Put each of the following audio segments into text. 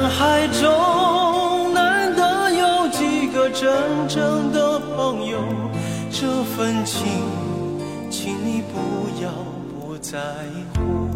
人海中难得有几个真正的朋友，这份情，请你不要不在乎。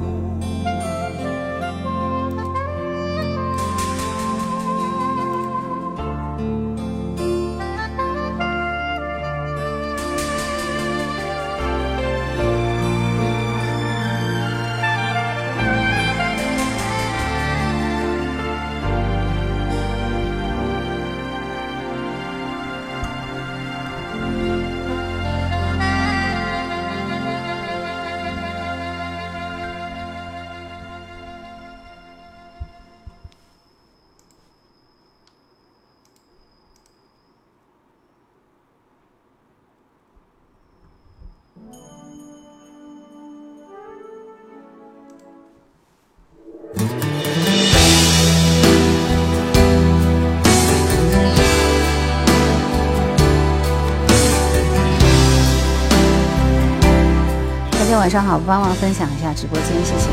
晚上好，帮忙分享一下直播间，谢谢。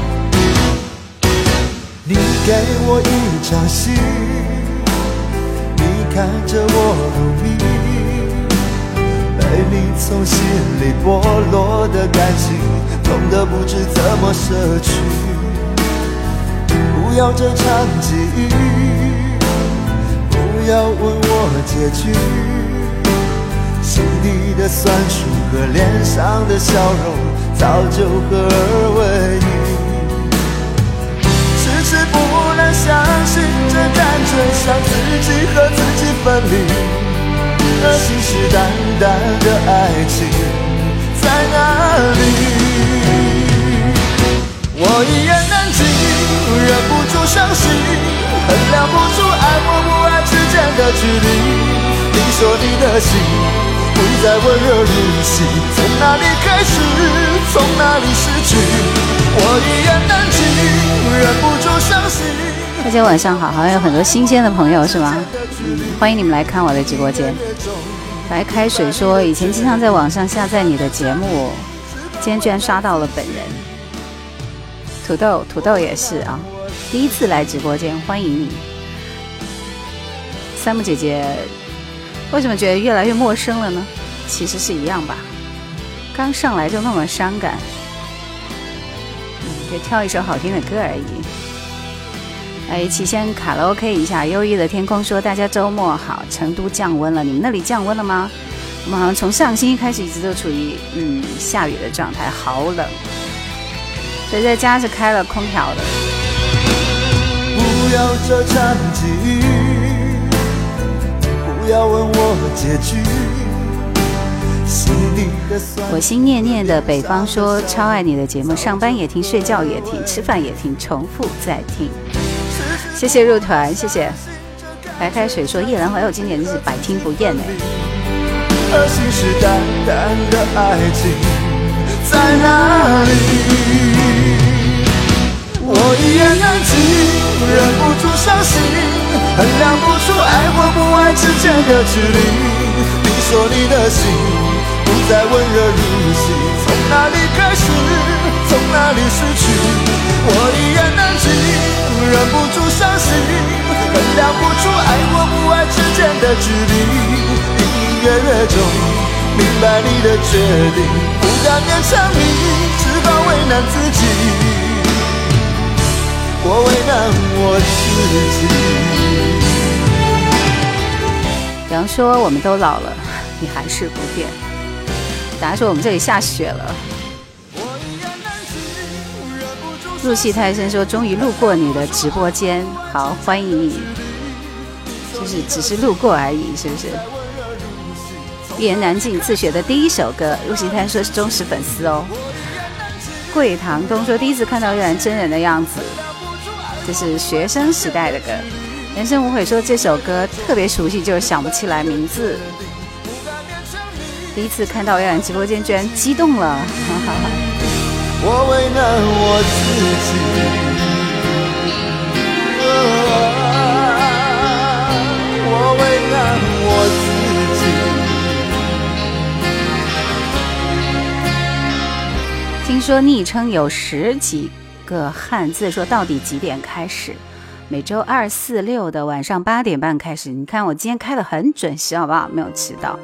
你给我一场戏，你看着我入迷，被你从心里剥落的感情，痛得不知怎么舍去。不要这场记忆，不要问我结局，心底的酸楚和脸上的笑容。早就合二为一，迟迟不能相信，这感觉像自己和自己分离。那信誓旦旦的爱情在哪里？我一言难尽，忍不住伤心，衡量不出爱或不爱之间的距离。你说你的心。不再温热如昔，从哪里开始，从哪里失去，我一言难尽，忍不住伤心。大家晚上好，好像有很多新鲜的朋友是吗？嗯，欢迎你们来看我的直播间。白开水说，以前经常在网上下载你的节目，今天居然刷到了本人。土豆，土豆也是啊，第一次来直播间，欢迎你。三木姐姐。为什么觉得越来越陌生了呢？其实是一样吧，刚上来就那么伤感，嗯，就挑一首好听的歌而已。哎，起先卡拉 OK 一下，忧郁的天空说大家周末好，成都降温了，你们那里降温了吗？我们好像从上星期开始一直都处于嗯下雨的状态，好冷，所以在家是开了空调的。不要这场记忆。要问我结局。我心念念的北方说超爱你的节目，上班也听，睡觉也听，吃饭也听，重复再听。谢谢入团，谢谢白开水说夜兰怀有经典真是百听不厌哎。信誓旦旦的爱情在哪里？我一言难尽，忍不住伤心。衡量不出爱或不爱之间的距离。你说你的心不再温热如昔，从哪里开始，从哪里失去？我一言难尽，忍不住伤心。衡量不出爱或不爱之间的距离。隐隐约约中明白你的决定，不敢勉强你，只好为难自己。我为难我自己。杨说：“我们都老了，你还是不变。”答说：“我们这里下雪了。”入戏太深说：“终于路过你的直播间，好欢迎你。”就是只是路过而已，是不是？一言难尽，自学的第一首歌。入戏太深说是忠实粉丝哦。桂堂东说：“第一次看到月兰真人的样子，这是学生时代的歌。”人生无悔说这首歌特别熟悉，就是想不起来名字。第一次看到月亮直播间，居然激动了。我为难我自己，我为难我自己。听说昵称有十几个汉字，说到底几点开始？每周二、四、六的晚上八点半开始。你看我今天开的很准时，好不好？没有迟到。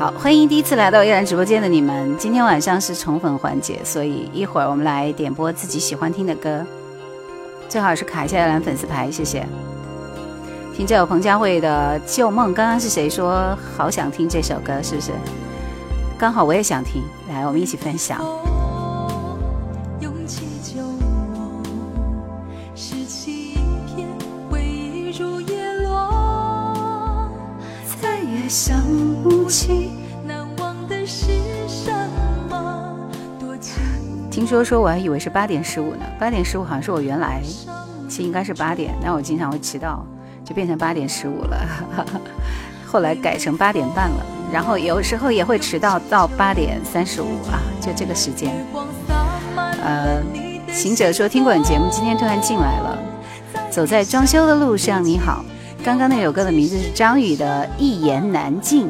好，欢迎第一次来到叶兰直播间的你们。今天晚上是宠粉环节，所以一会儿我们来点播自己喜欢听的歌，最好是卡一下叶兰粉丝牌，谢谢。听这首彭佳慧的《旧梦》，刚刚是谁说好想听这首歌？是不是？刚好我也想听，来，我们一起分享。想不难忘的是什么。听说说，我还以为是八点十五呢。八点十五好像是我原来，其实应该是八点，但我经常会迟到，就变成八点十五了。后来改成八点半了，然后有时候也会迟到到八点三十五啊，就这个时间。呃，行者说听过你节目，今天突然进来了。走在装修的路上，你好。刚刚那首歌的名字是张宇的《一言难尽》，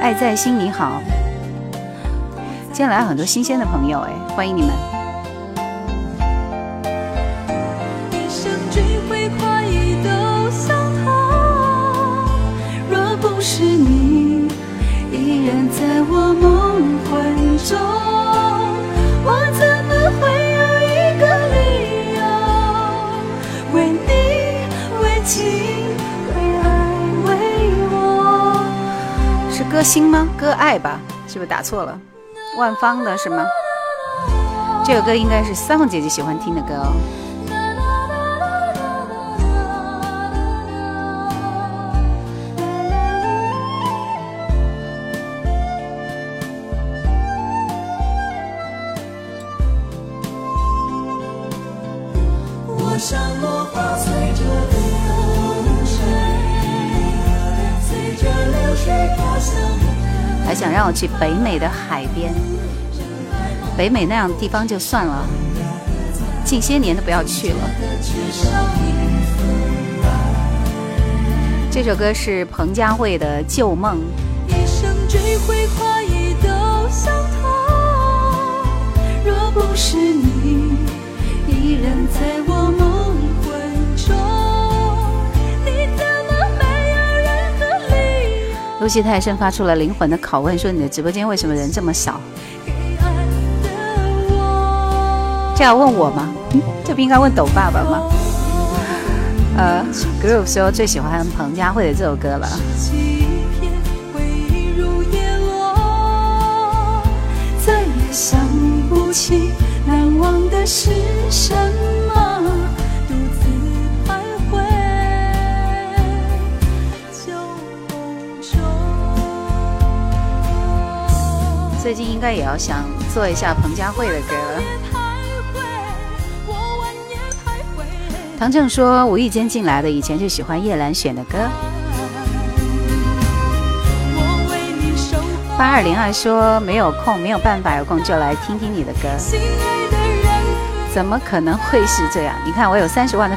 爱在心你好。今天来了很多新鲜的朋友，哎，欢迎你们。若不是你歌星吗？歌爱吧，是不是打错了？万芳的是吗？这首歌应该是三凤姐姐喜欢听的歌哦。去北美的海边，北美那样的地方就算了，近些年都不要去了。这首歌是彭佳慧的《旧梦》。若不是你，依然在我梦陆西太深发出了灵魂的拷问，说：“你的直播间为什么人这么少？”这要问我吗？这不应该问抖爸爸吗？呃，Group 说最喜欢彭佳慧的这首歌了。再也想不起难忘的是什么。最近应该也要想做一下彭佳慧的歌了。唐正说无意间进来的，以前就喜欢叶兰选的歌。八二零二说没有空，没有办法有空就来听听你的歌。怎么可能会是这样？你看我有三十万的、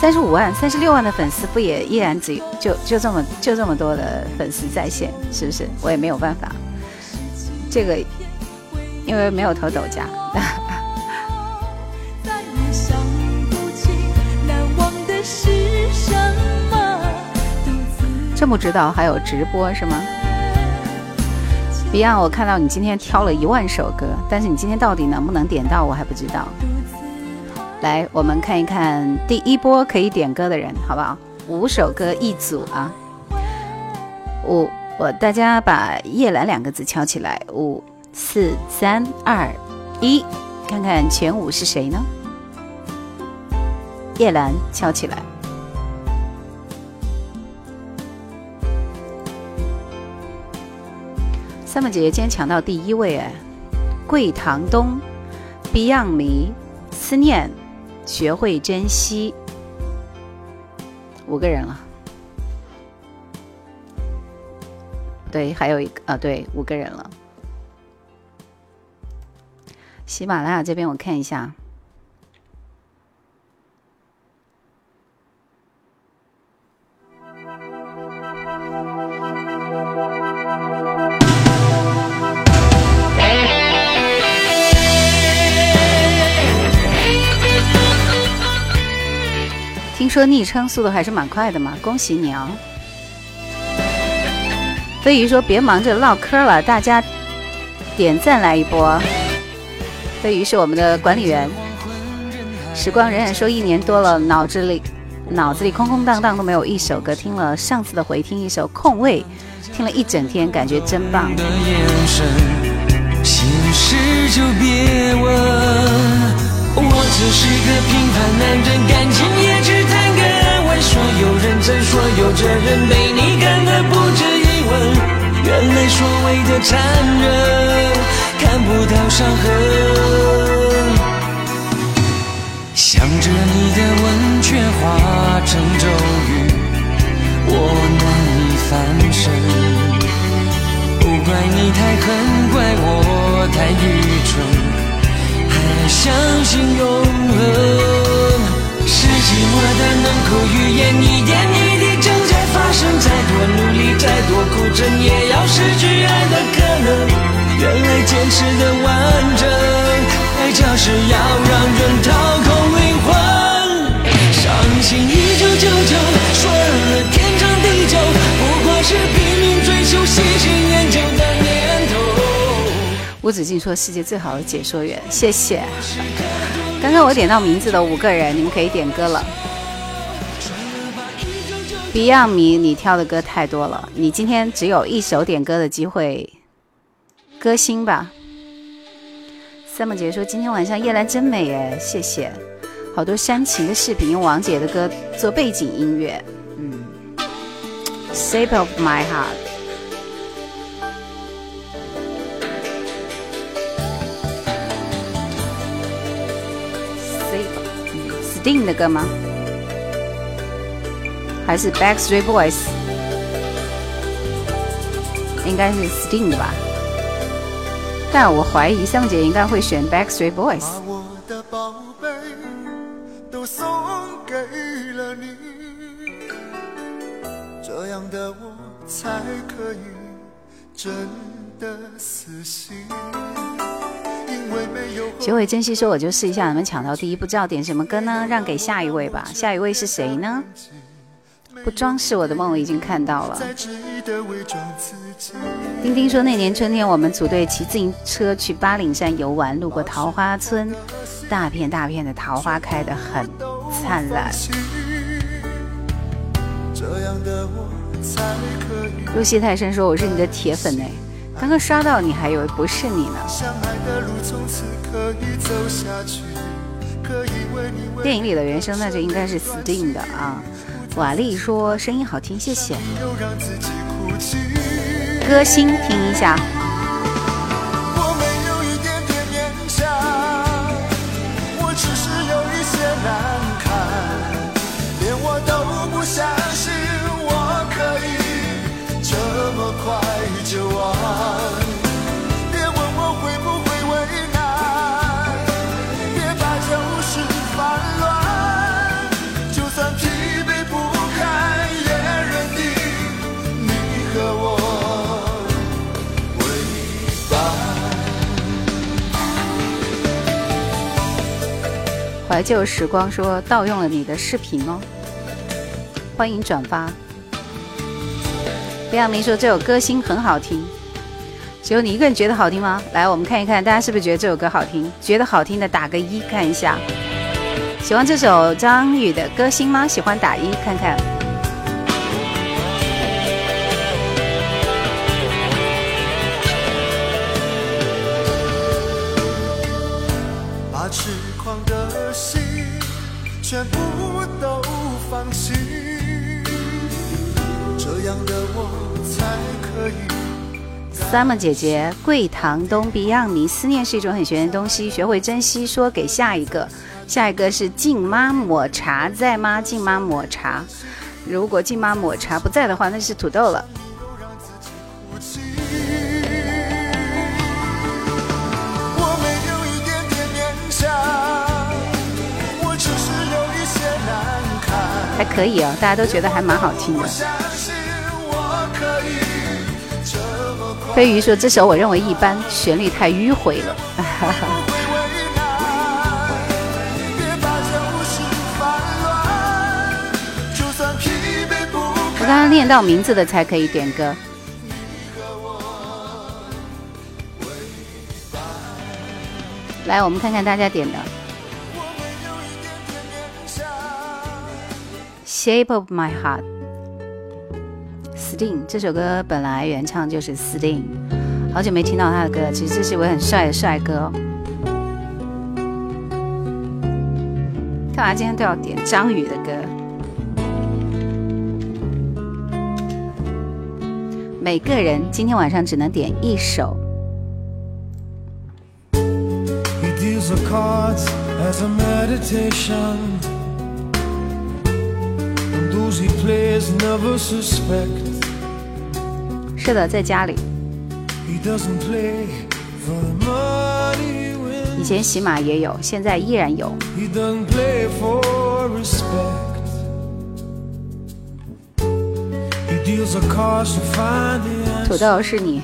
三十五万、三十六万的粉丝，不也依然只就就这么就这么多的粉丝在线，是不是？我也没有办法。这个因为没有投抖加，真不知道还有直播是吗？Beyond，我看到你今天挑了一万首歌，但是你今天到底能不能点到，我还不知道。来，我们看一看第一波可以点歌的人，好不好？五首歌一组啊，五。我大家把叶兰两个字敲起来，五四三二一，看看前五是谁呢？叶兰敲起来。三妹姐姐今天抢到第一位哎，桂堂东，Beyond 迷，思念，学会珍惜，五个人了。对，还有一个啊，对，五个人了。喜马拉雅这边我看一下。听说昵称速度还是蛮快的嘛，恭喜你哦！飞鱼说别忙着唠嗑了，大家点赞来一波。飞鱼是我们的管理员。时光荏苒说一年多了，脑子里脑子里空空荡荡都没有一首歌，听了上次的回听一首《空位》，听了一整天，感觉真棒。我只是个平凡男人，感情也只谈个安稳。说有认真，说有责任，被你干的不止一吻。原来所谓的残忍，看不到伤痕。想着你的吻，却化成咒语，我难以翻身。不怪你太狠，怪我太愚蠢。还相信永恒，是寂寞的能口语言，一点一生。再多努力，再多苦撑，也要失去爱的可能。原来坚持的完整，爱就是要让人掏空灵魂。伤心一九九九，说了天长地久，不过是拼命追求喜新厌旧的念头。吴子敬说：“世界最好的解说员，谢谢。刚刚我点到名字的五个人，你们可以点歌了。Beyond 迷，你挑的歌太多了，你今天只有一首点歌的机会。歌星吧。三木姐说：今天晚上夜来真美哎，谢谢。好多煽情的视频，用王姐的歌做背景音乐。嗯，Shape of My Heart。” Sting 的歌吗？还是 Backstreet Boys？应该是 Sting 的吧。但我怀疑香姐应该会选 Backstreet Boys。这样的我才可以真的死心。学会珍惜，说我就试一下能不能抢到第一，不知道点什么歌呢？让给下一位吧。下一位是谁呢？不装饰我的梦，我已经看到了。丁丁说那年春天，我们组队骑自行车去八岭山游玩，路过桃花村，大片大片的桃花开得很灿烂。入戏太深，说我是你的铁粉哎。刚刚刷到你，还以为不是你呢。电影里的原声，那就应该是 Sting 的啊。瓦力说声音好听，谢谢。歌星听一下。旧时光说盗用了你的视频哦，欢迎转发。梁明说这首歌星很好听，只有你一个人觉得好听吗？来，我们看一看大家是不是觉得这首歌好听？觉得好听的打个一，看一下。喜欢这首张宇的歌星吗？喜欢打一看看。Summer 姐姐，桂堂东 Beyond 你思念是一种很玄的东西，学会珍惜。说给下一个，下一个是静妈抹茶在吗？静妈抹茶，如果静妈抹茶不在的话，那是土豆了。还可以哦，大家都觉得还蛮好听的。飞鱼说这首我认为一般，旋律太迂回了。我刚刚念到名字的才可以点歌。来，我们看看大家点的《Shape of My Heart》，Sting 这首歌本来原唱就是 Sting，好久没听到他的歌，其实这是位很帅的帅哥。干嘛今天都要点张宇的歌？每个人今天晚上只能点一首。是的，在家里。以前喜马也有，现在依然有。土豆是你。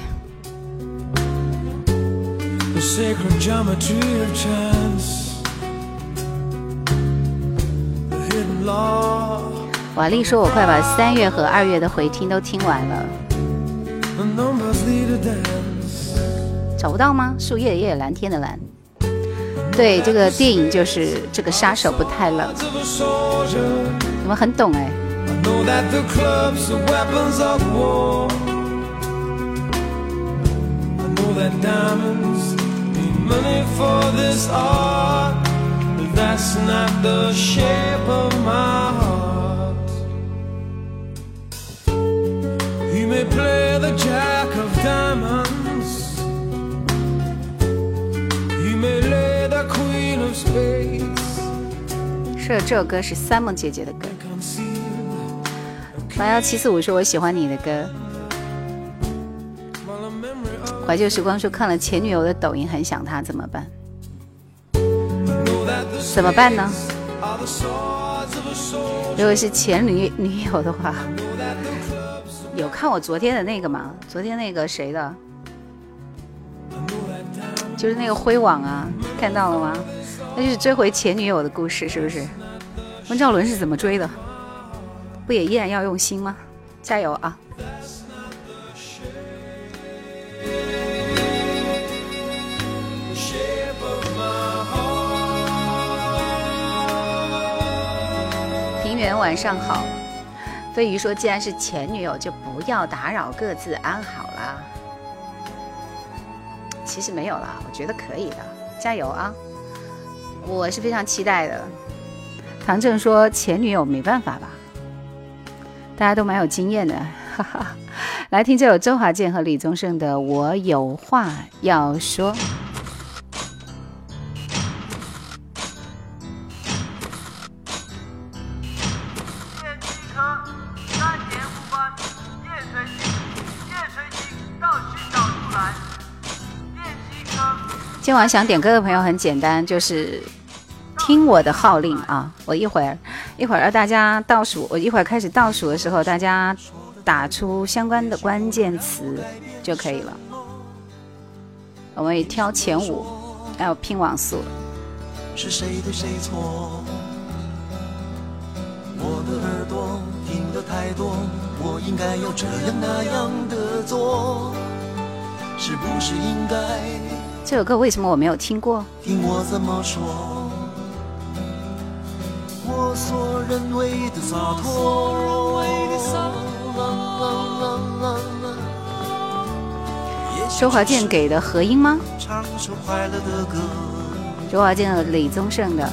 瓦力说：“我快把三月和二月的回听都听完了。”找不到吗？树叶的叶，蓝天的蓝。对，这个电影就是这个杀手不太冷。你们很懂哎。play the jack of diamonds. You may lay the queen of space. 是这首歌是三梦姐姐的歌。八幺七四五是我喜欢你的歌。怀旧时光说看了前女友的抖音很想她怎么办？怎么办呢？如果是前女女友的话有看我昨天的那个吗？昨天那个谁的？就是那个灰网啊，看到了吗？那就是追回前女友的故事，是不是？温兆伦是怎么追的？不也依然要用心吗？加油啊！平原晚上好，飞鱼说：“既然是前女友，就不要打扰，各自安好啦。”其实没有啦，我觉得可以的，加油啊！我是非常期待的。唐正说：“前女友没办法吧？”大家都蛮有经验的，哈哈。来听这首周华健和李宗盛的《我有话要说》。今晚想点歌的朋友很简单，就是听我的号令啊！我一会儿一会儿让大家倒数，我一会儿开始倒数的时候，大家打出相关的关键词就可以了。我们挑前五，还有拼网速。是谁对谁错？我的耳朵听得太多，我应该要这样那样的做，是不是应该？这首歌为什么我没有听过？听我怎么说，我所认为的洒脱。周华健给的合音吗？周华健和李宗盛的《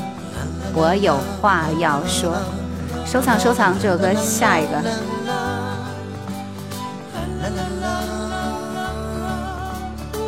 我有话要说》，收藏收藏这首歌，下一个。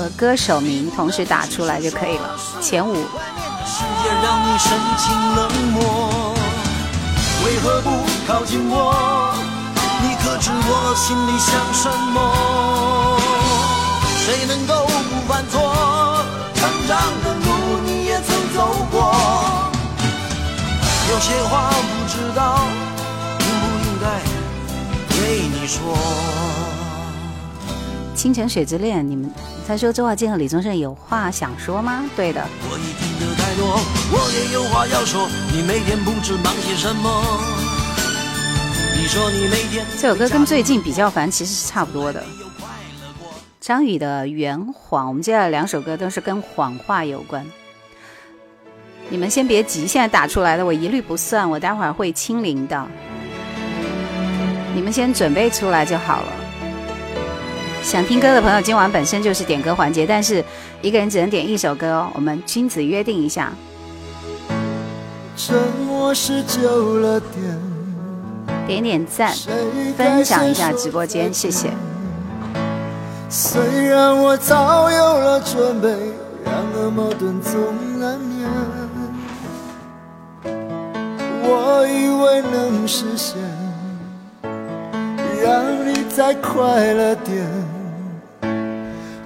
和歌手名同时打出来就可以了。前五。为何不靠近我？你可知我心里想什么？谁能够不犯错？成长的路你也曾走过，有些话不知道应不应该对你说。倾城水之恋，你们他说周华健和李宗盛有话想说吗？对的。我已听得太多，我也有话要说。你每天不知忙些什么？你说你每天这首歌跟最近比较烦，其实是差不多的。张宇的《圆谎》，我们接下来两首歌都是跟谎话有关。你们先别急，现在打出来的我一律不算，我待会儿会清零的。你们先准备出来就好了。想听歌的朋友，今晚本身就是点歌环节，但是一个人只能点一首歌哦。我们君子约定一下。沉默是久了点，点点赞，分享一下直播间，谢谢。虽然我早有了准备，然而矛盾总难免。我以为能实现，让你再快乐点。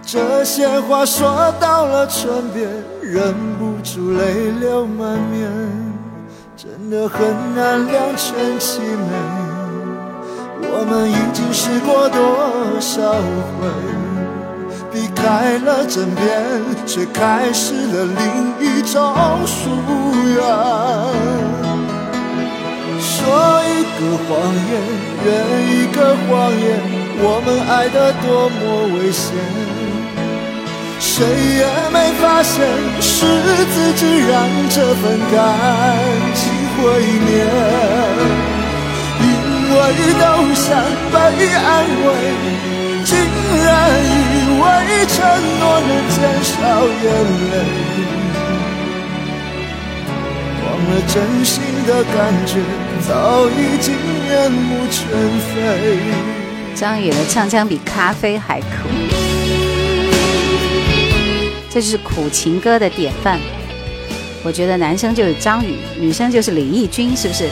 这些话说到了唇边，忍不住泪流满面，真的很难两全其美。我们已经试过多少回，避开了枕边，却开始了另一种疏远。说一个谎言，圆一个谎言，我们爱得多么危险。谁也没发现，是自己让这份感情毁灭。因为都想被安慰，竟然以为承诺能减少眼泪，了真心的感觉早已经面目全非。张宇的唱腔比咖啡还苦。这就是苦情歌的典范。我觉得男生就是张宇，女生就是李翊君，是不是？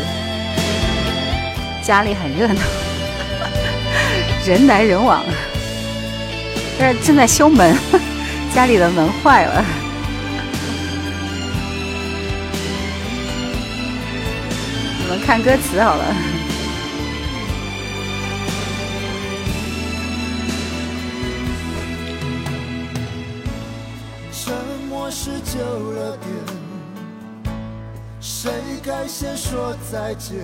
家里很热闹，人来人往。这儿正在修门，家里的门坏了。看歌词好了。久了点，谁该先说再见？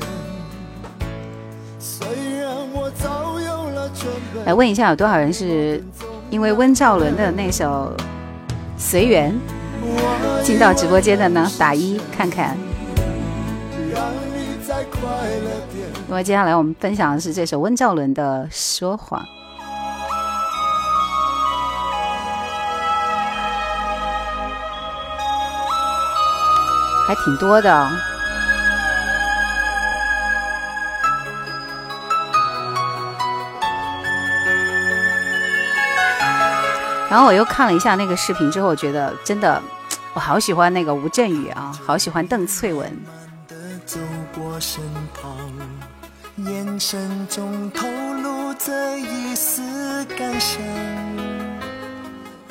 虽然我早有了准备。来问一下，有多少人是因为温兆伦的那首《随缘》进到直播间的呢？打一看看。因为接下来我们分享的是这首温兆伦的《说谎》。还挺多的，然后我又看了一下那个视频之后，我觉得真的，我好喜欢那个吴镇宇啊，好喜欢邓萃雯。过身旁眼神中透露着一丝感伤。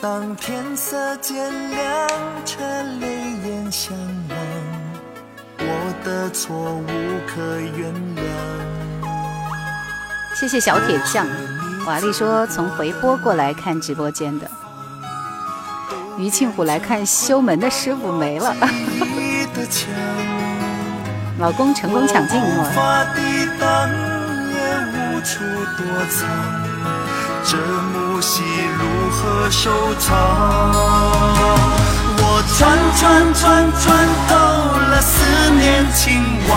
当天色渐亮，却泪眼相望。我的错误可原谅。谢谢小铁匠，瓦力说从回播过来看直播间的。于庆虎来看修门的师傅没了。老公成功抢镜了。这幕戏如何收场？我穿穿穿穿透了思念情网，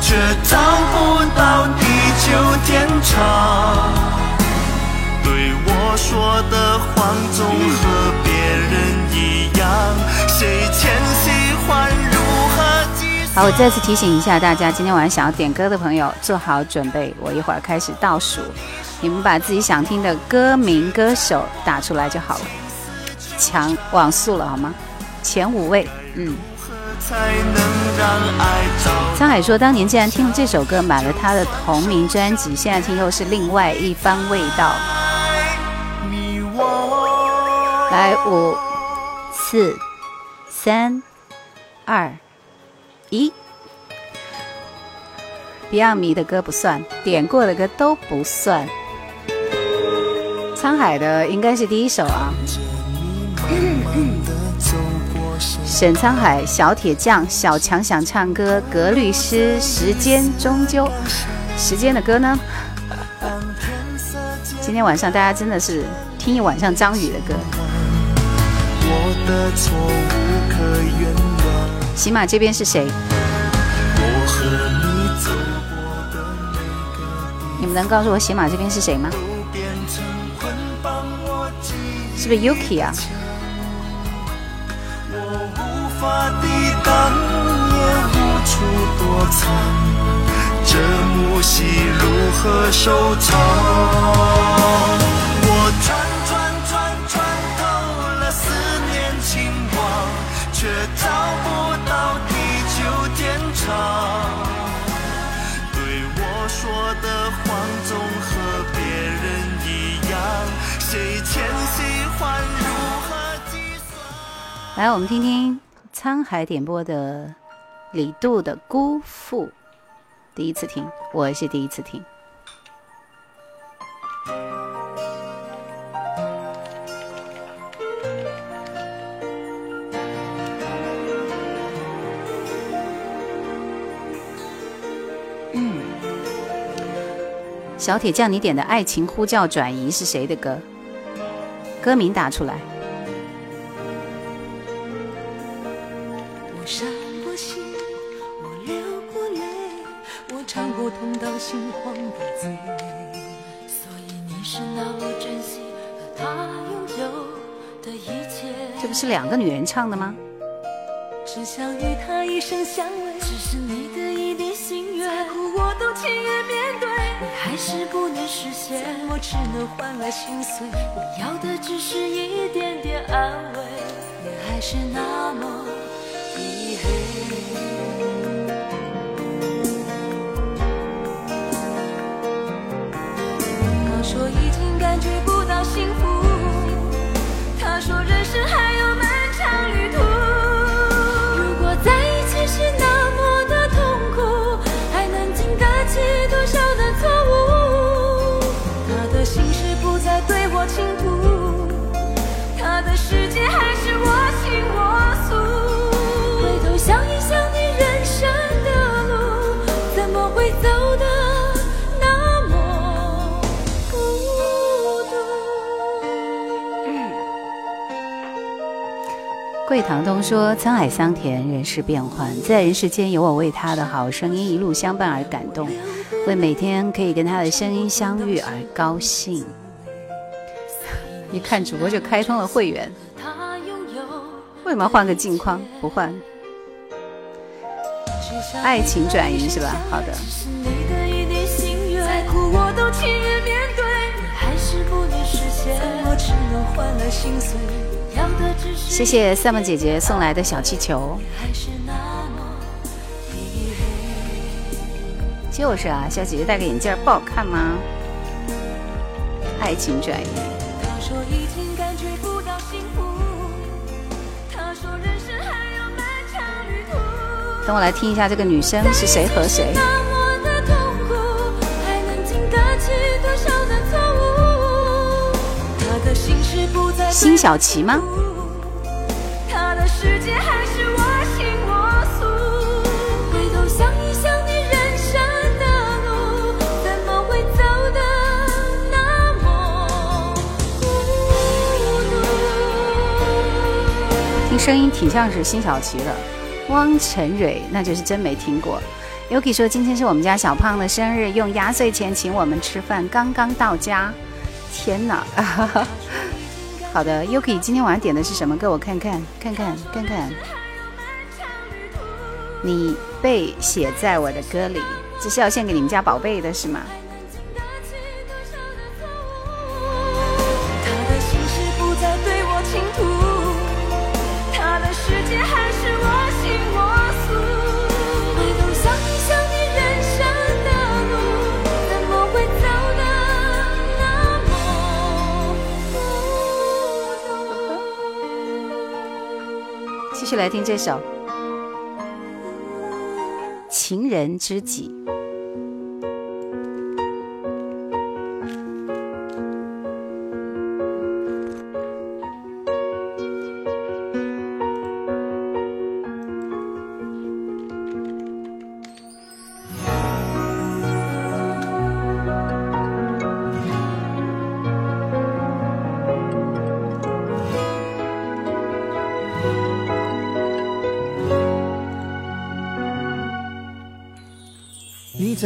却找不到地久天长。对我说的谎总和别人一样，谁欠谁还？好，我再次提醒一下大家，今天晚上想要点歌的朋友做好准备，我一会儿开始倒数。你们把自己想听的歌名、歌手打出来就好了，抢网速了好吗？前五位，嗯。沧海说：“当年竟然听了这首歌，买了他的同名专辑，现在听又是另外一番味道。”来，五、四、三、二、一。Beyond 迷的歌不算，点过的歌都不算。沧海的应该是第一首啊。沈沧海、小铁匠、小强想唱歌，格律诗，时间终究，时间的歌呢？今天晚上大家真的是听一晚上张宇的歌。喜马这边是谁？我和你走过的个你们能告诉我喜马这边是谁吗？是不是 Yuki 啊？法抵挡，也无处躲藏，这幕戏如何收场？来，我们听听。沧海点播的李杜的《辜负》，第一次听，我是第一次听。嗯，小铁匠，你点的《爱情呼叫转移》是谁的歌？歌名打出来。是两个女人唱的吗？只想与他一生相偎，只是你的一点心愿，再苦我都情愿面对。你还是不能实现，我只能换来心碎？你要的只是一点点安慰，你还是那么漆黑。说已经感觉不到幸福，他说人生还桂堂东说：“沧海桑田，人世变幻，在人世间有我为他的好声音一路相伴而感动，为每天可以跟他的声音相遇而高兴。一看主播就开通了会员，为什么换个镜框？不换？爱情转移是吧？好的。谢谢赛梦姐姐送来的小气球。就是啊，小姐姐戴个眼镜不好看吗？爱情转移。等我来听一下这个女生是谁和谁。辛晓琪吗？听声音挺像是辛晓琪的，汪晨蕊那就是真没听过。Yuki 说今天是我们家小胖的生日，用压岁钱请我们吃饭，刚刚到家。天哪！好的，Yuki 今天晚上点的是什么歌？我看看，看看，看看。你被写在我的歌里，这是要献给你们家宝贝的是吗？继续来听这首《情人知己》。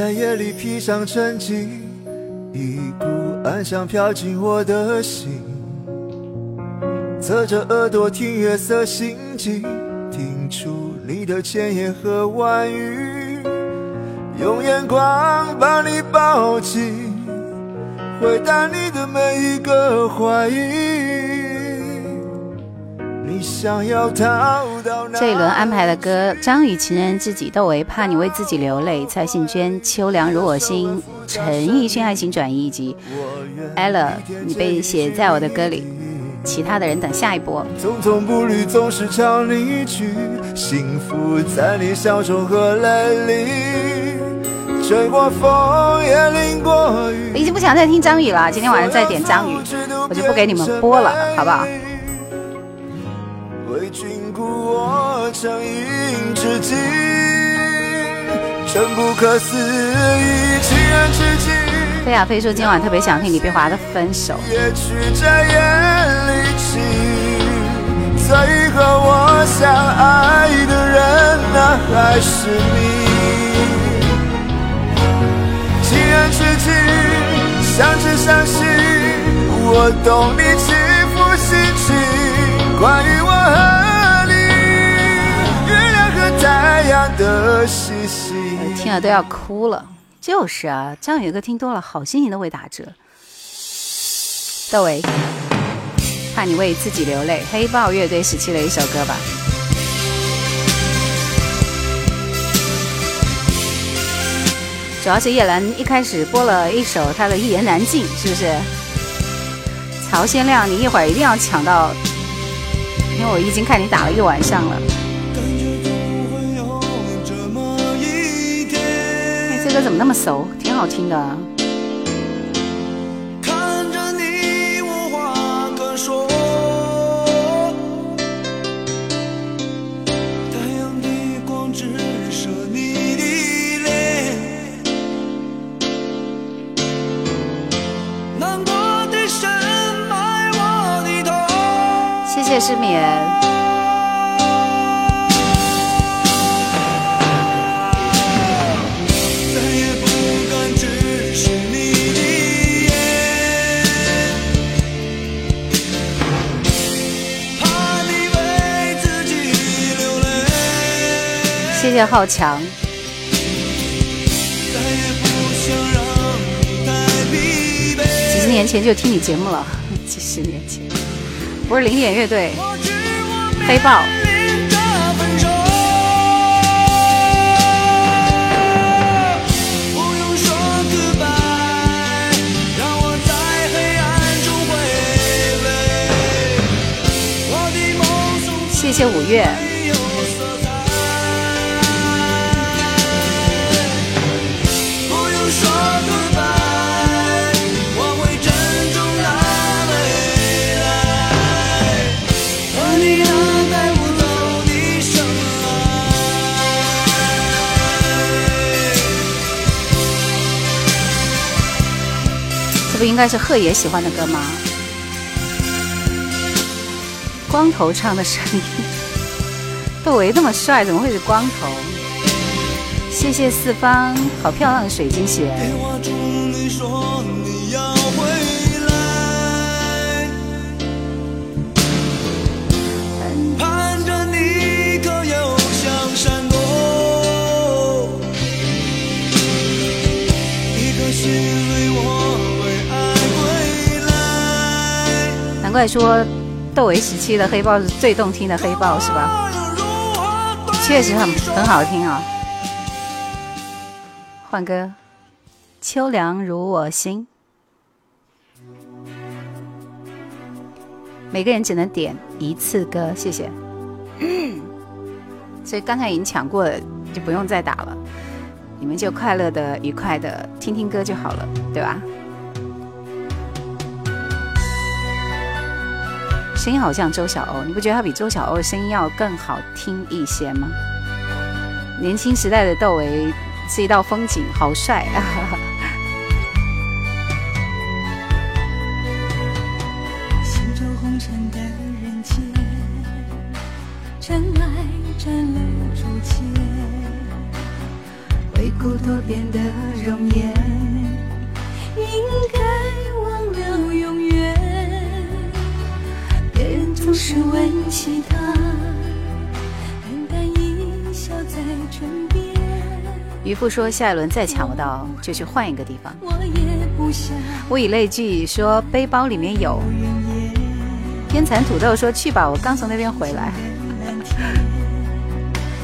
在夜里披上沉寂，一股暗香飘进我的心。侧着耳朵听月色心悸，听出你的千言和万语。用眼光把你抱紧，回答你的每一个怀疑。你想要逃这一轮安排的歌：张宇《情人知己》，窦唯《怕你为自己流泪》，蔡幸娟《秋凉如我心》，陈奕迅《爱情转移》，以及 ella 你被写在我的歌里。其他的人等下一波。匆匆步履总是唱离去，幸福在你笑中和泪里。吹过风也淋过雨。已经不想再听张宇了，今天晚上再点张宇，我就不给你们播了，好不好？我成饮知己，真不可思议。飞亚飞说今晚特别想听李碧华的《分手》。也许在眼里起，最后我想爱的人那还是你。相知相惜，我懂你起伏心情，关于。听了都要哭了，就是啊，张宇歌听多了，好心情都会打折。窦唯，怕你为自己流泪，黑豹乐队时期的一首歌吧。主要是叶兰一开始播了一首他的《一言难尽》，是不是？曹先亮，你一会儿一定要抢到，因为我已经看你打了一晚上了。这歌怎么那么熟？挺好听的。看着你无话可说，太阳的光直射你的脸，难过的深埋我的头。谢谢失眠。谢浩强。几十年前就听你节目了，几十年前，不是零点乐队，黑豹。谢谢五月。不应该是贺爷喜欢的歌吗？光头唱的声音，窦唯那么帅，怎么会是光头？谢谢四方，好漂亮的水晶鞋。再说窦唯时期的黑豹是最动听的黑豹，是吧？确实很很好听啊！换歌，秋凉如我心。每个人只能点一次歌，谢谢。所以刚才已经抢过了，就不用再打了。你们就快乐的、愉快的听听歌就好了，对吧？声音好像周晓鸥，你不觉得他比周晓鸥的声音要更好听一些吗？年轻时代的窦唯是一道风景，好帅啊！故多变的容颜，总是问起他，淡淡一笑在唇边。渔夫说：“下一轮再抢不到，就去换一个地方。”物以类聚说：“背包里面有。”天蚕土豆说：“去吧，我刚从那边回来。”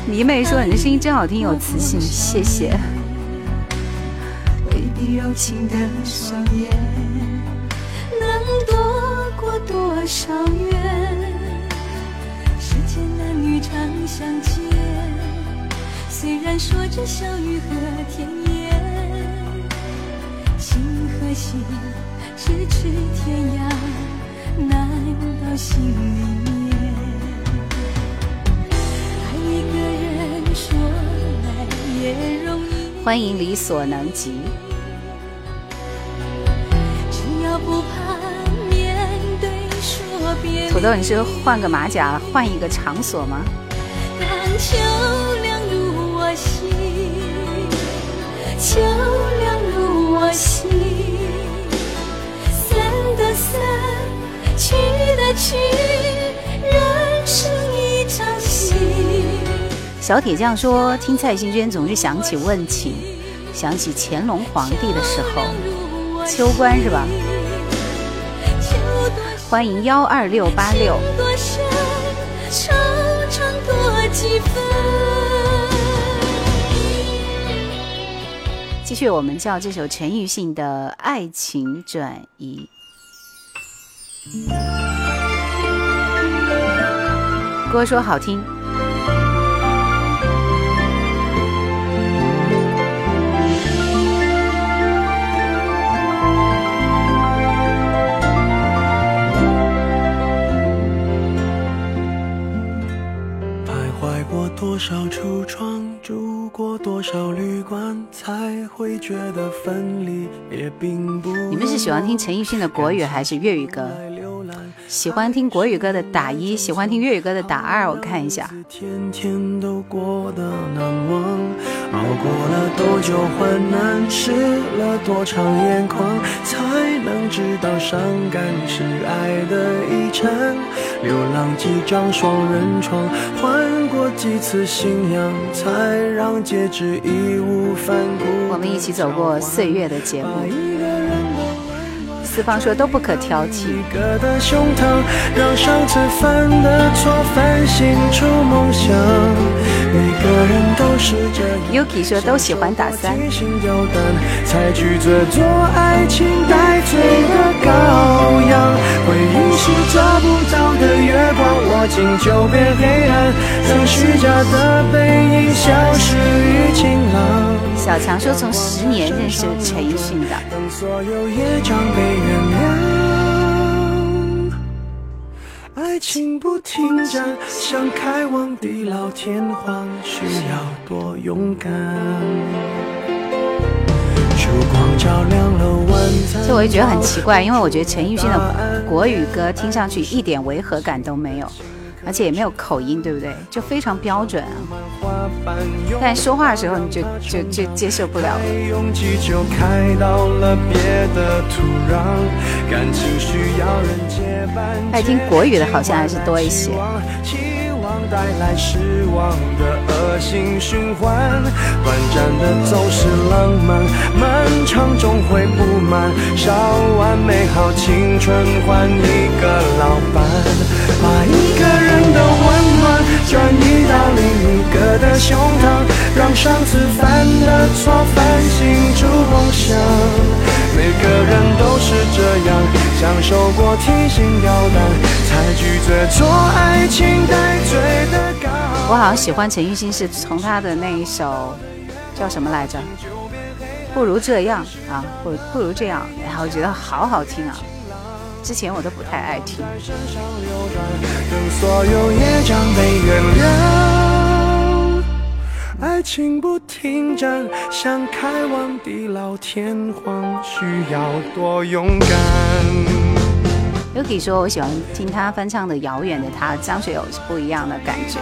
迷妹说：“你的声音真好听，有磁性，谢谢。”多少缘？世间男女常相见，虽然说着笑语和甜言，心和心咫尺天涯，难到心里面。爱一个人说来也容易欢迎力所能及。土豆，你是换个马甲，换一个场所吗？秋凉入我心，秋凉入我心，散的散，去的去，人生一场戏。小铁匠说：“听蔡幸娟，总是想起问情，想起乾隆皇帝的时候，秋官是吧？”欢迎幺二六八六。继续，我们叫这首陈奕迅的《爱情转移》，歌说好听。多少橱窗，住过多少旅馆，才会觉得分离也并不。你们是喜欢听陈奕迅的国语还是粤语歌？喜欢听国语歌的打一，喜欢听粤语歌的打二，我看一下。天天都过得难忘，熬过了多久患难，湿了多长眼眶，才能知道伤感是爱的遗产。流浪几张双人床，换过几次信仰，才让戒指义无反顾。我们一起走过岁月的节目。四方说都不可挑剔。Yuki 说都喜欢打三。羔羊。回忆是找不到的月光，握紧就变黑暗，让虚假的背影消失于晴朗。小强说从十年认识陈奕迅的。原谅，爱情不停站，想开往地老天荒，需要多勇敢。烛光照亮了。所以我就觉得很奇怪，因为我觉得陈奕迅的国语歌听上去一点违和感都没有。而且也没有口音，对不对？就非常标准啊。但说话的时候你就就就接受不了。爱听国语的好像还是多一些。带来失望的恶性循环，短暂的总是浪漫，漫长终会不满。烧完美好青春换一个老伴，把一个人的温转移到另一个的胸膛，让上次犯的错反省出梦想。每个人都是这样，享受过提心吊胆，才拒绝做爱情带罪。的高。我好像喜欢陈奕迅是从他的那一首叫什么来着？不如这样啊，不不如这样，然后觉得好好听啊。之前我都不太爱听。等所有孽障被原谅爱情不停站，想开往地老天荒，需要多勇敢。Yuki 说：“我喜欢听他翻唱的《遥远的他》，张学友是不一样的感觉。”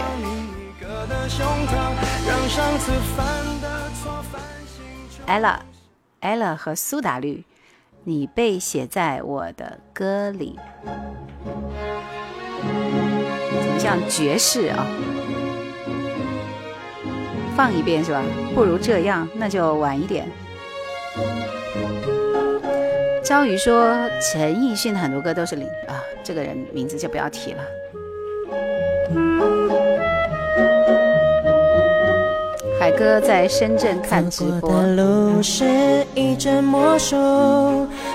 Ella，Ella 和苏打绿。你被写在我的歌里，怎么像爵士啊？放一遍是吧？不如这样，那就晚一点。章鱼说陈奕迅很多歌都是零啊，这个人名字就不要提了。海哥在深圳看直播。的路是一阵魔术，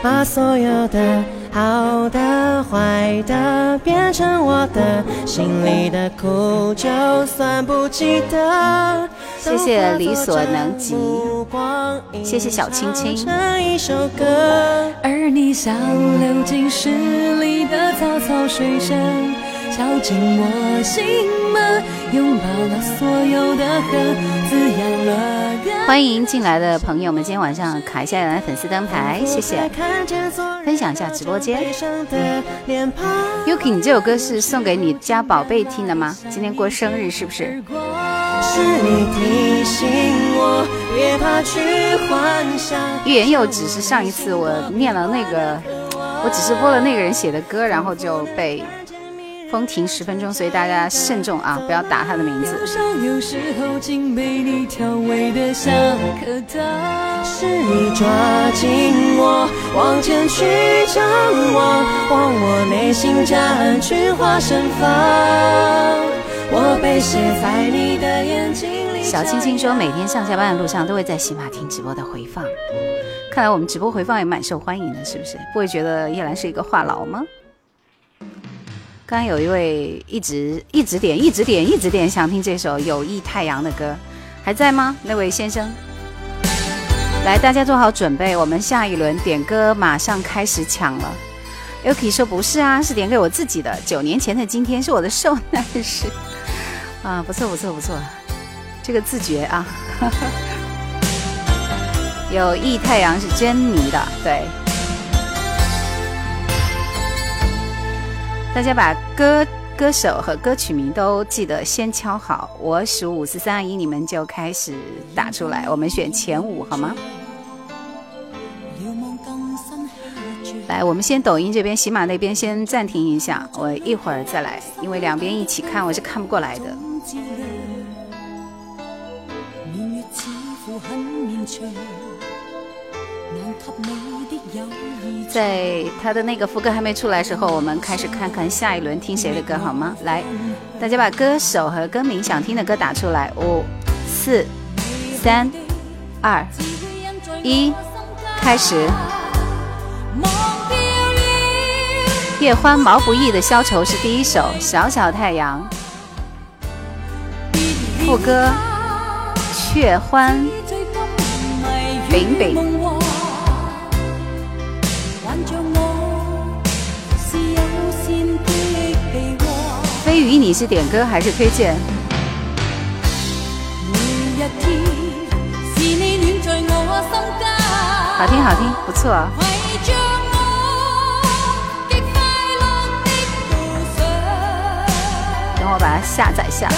把所有的好的、坏的变成我的，心里的苦就算不记得。谢谢理所能及，谢谢小青青。一首歌而你像流进诗里的草草水声。敲进我心门，拥抱了所有的恨，滋养了。欢迎进来的朋友们，今天晚上卡一下来粉丝灯牌，谢谢。分享一下直播间。Yuki，你这首歌是送给你家宝贝听的吗？今天过生日是不是？是你提醒我，别怕去幻想。欲言又止是上一次我念了那个，我只是播了那个人写的歌，然后就被。封停十分钟，所以大家慎重啊，不要打他的名字。是你抓紧我，往前去张望，望我内心占据化身房。我被写在你的眼睛里。小青青说，每天上下班的路上都会在喜马听直播的回放，看来我们直播回放也蛮受欢迎的，是不是？不会觉得叶兰是一个话痨吗？刚有一位一直一直点一直点一直点想听这首《友谊太阳》的歌，还在吗？那位先生，来，大家做好准备，我们下一轮点歌马上开始抢了。Yuki 说不是啊，是点给我自己的。九年前的今天是我的受难日啊，不错不错不错，这个自觉啊。友谊太阳是珍妮的，对。大家把歌歌手和歌曲名都记得先敲好，我数五四三二一，你们就开始打出来。我们选前五好吗？来，我们先抖音这边、喜马那边先暂停一下，我一会儿再来，因为两边一起看我是看不过来的。在他的那个副歌还没出来时候，我们开始看看下一轮听谁的歌好吗？来，大家把歌手和歌名想听的歌打出来。五、四、三、二、一，开始。叶欢毛不易的《消愁》是第一首，《小小太阳》。副歌，雀欢，饼饼。飞鱼，你是点歌还是推荐？好听好听，不错。等我把它下载下来。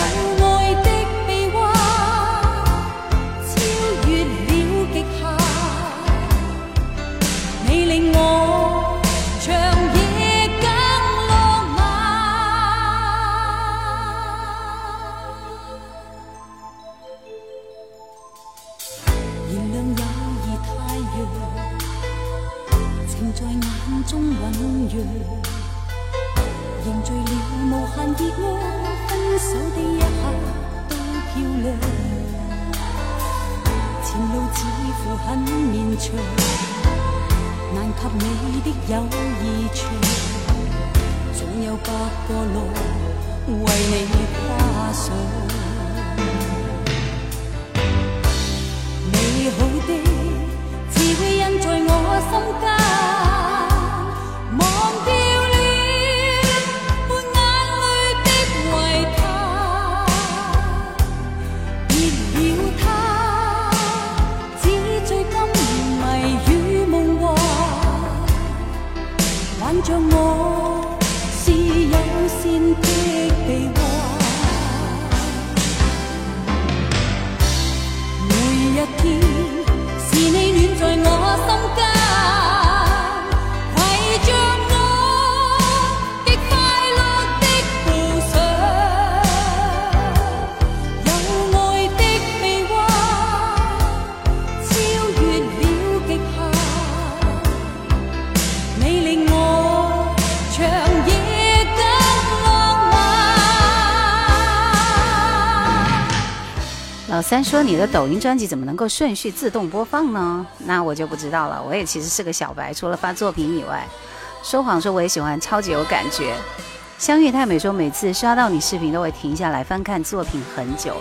前路似乎很绵长，难及你的友谊长，总有百个路为你跨上。美好的只会印在我心间。三说你的抖音专辑怎么能够顺序自动播放呢？那我就不知道了。我也其实是个小白，除了发作品以外，说谎说我也喜欢，超级有感觉。相遇太美说每次刷到你视频都会停下来翻看作品很久，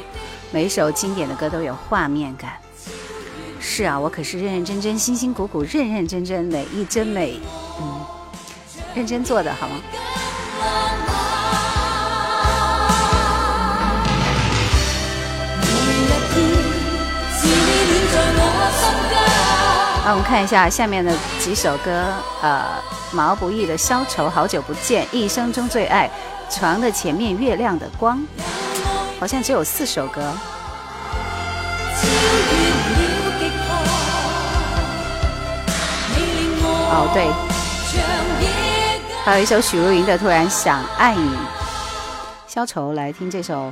每一首经典的歌都有画面感。是啊，我可是认认真真、辛辛苦苦、认认真真、每一帧每嗯认真做的，好吗？那我们看一下下面的几首歌，呃，毛不易的《消愁》，好久不见，一生中最爱，床的前面月亮的光，好像只有四首歌。哦，对，还有一首许茹芸的《突然想爱你》，消愁，来听这首，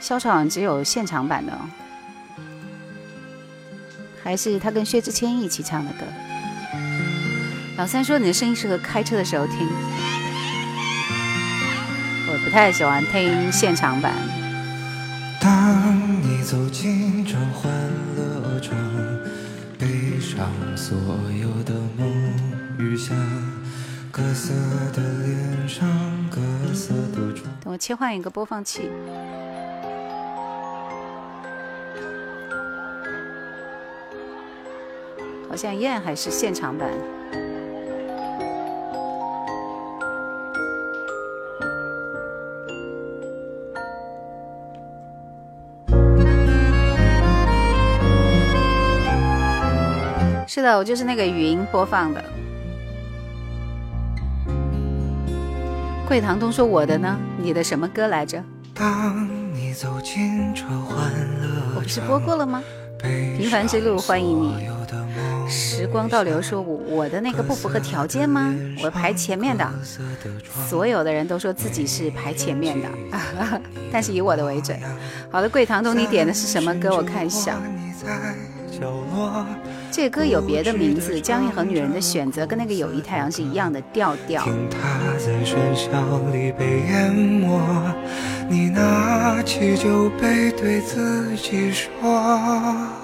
消愁好像只有现场版的。还是他跟薛之谦一起唱的歌。老三说你的声音适合开车的时候听，我不太喜欢听现场版。当你走进这欢乐场，背上所有的梦与想，各色的脸上，各色的妆。等我切换一个播放器。好像依然还是现场版。是的，我就是那个语音播放的。桂堂东说：“我的呢？你的什么歌来着？”当你走进这欢乐我不是播过了吗？平凡之路，欢迎你。时光倒流说：“我我的那个不符合条件吗？我排前面的，所有的人都说自己是排前面的，但是以我的为准。好的，桂堂东，你点的是什么歌？我看一下。这歌有别的名字，《江一和女人的选择》跟那个《友谊太阳》是一样的调调。你拿起酒杯，对自己说。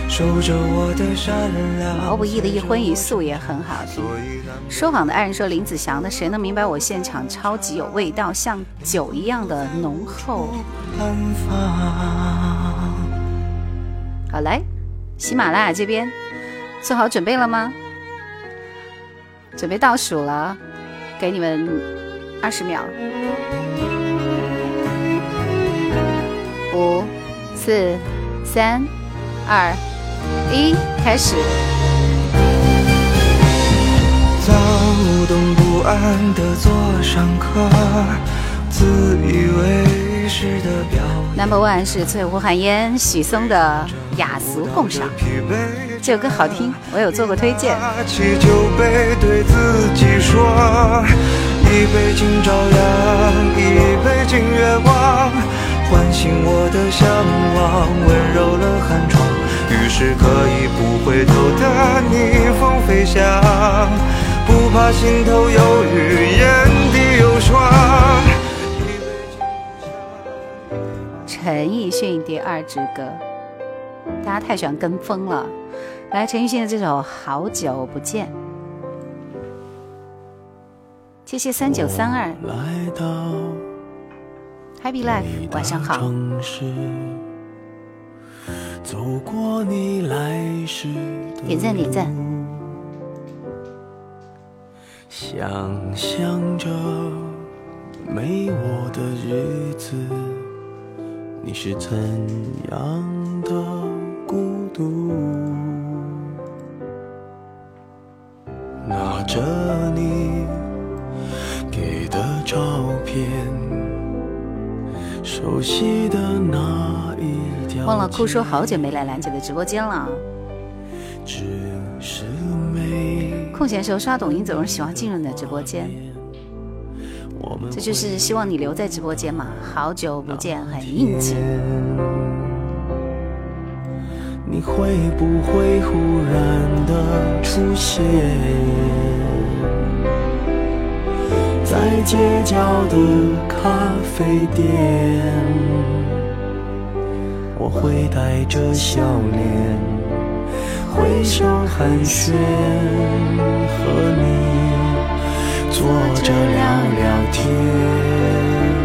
守着我的善良。毛不易的一荤一素也很好听。说谎的爱人说林子祥的谁能明白我现场超级有味道，像酒一样的浓厚。好来，喜马拉雅这边做好准备了吗？准备倒数了，给你们二十秒。五、四、三、二。一开始。躁动不安的座上客，自以为是的表。Number one 是翠湖寒烟许嵩的雅俗共赏，这首歌好听，我有做过推荐。拿起酒杯对自己说，一杯敬朝阳，一杯敬月光，唤醒我的向往，温柔了寒窗。于是可以不回头的逆风飞翔，不怕心头有雨，眼底有霜。陈奕迅第二支歌，大家太喜欢跟风了。来，陈奕迅的这首《好久不见》，谢谢三九三二，Happy Life，晚上好。走过你来时点赞点赞。想象着没我的日子，你是怎样的孤独？拿着你给的照片，熟悉的那一条忘了哭说好久没来兰姐的直播间了。只是没空闲时候刷抖音，总是喜欢进入你的直播间，这就是希望你留在直播间嘛。好久不见，很应景。你会不会忽然的出现在街角的咖啡店？我会带着笑脸挥手寒暄，和你坐着聊聊天。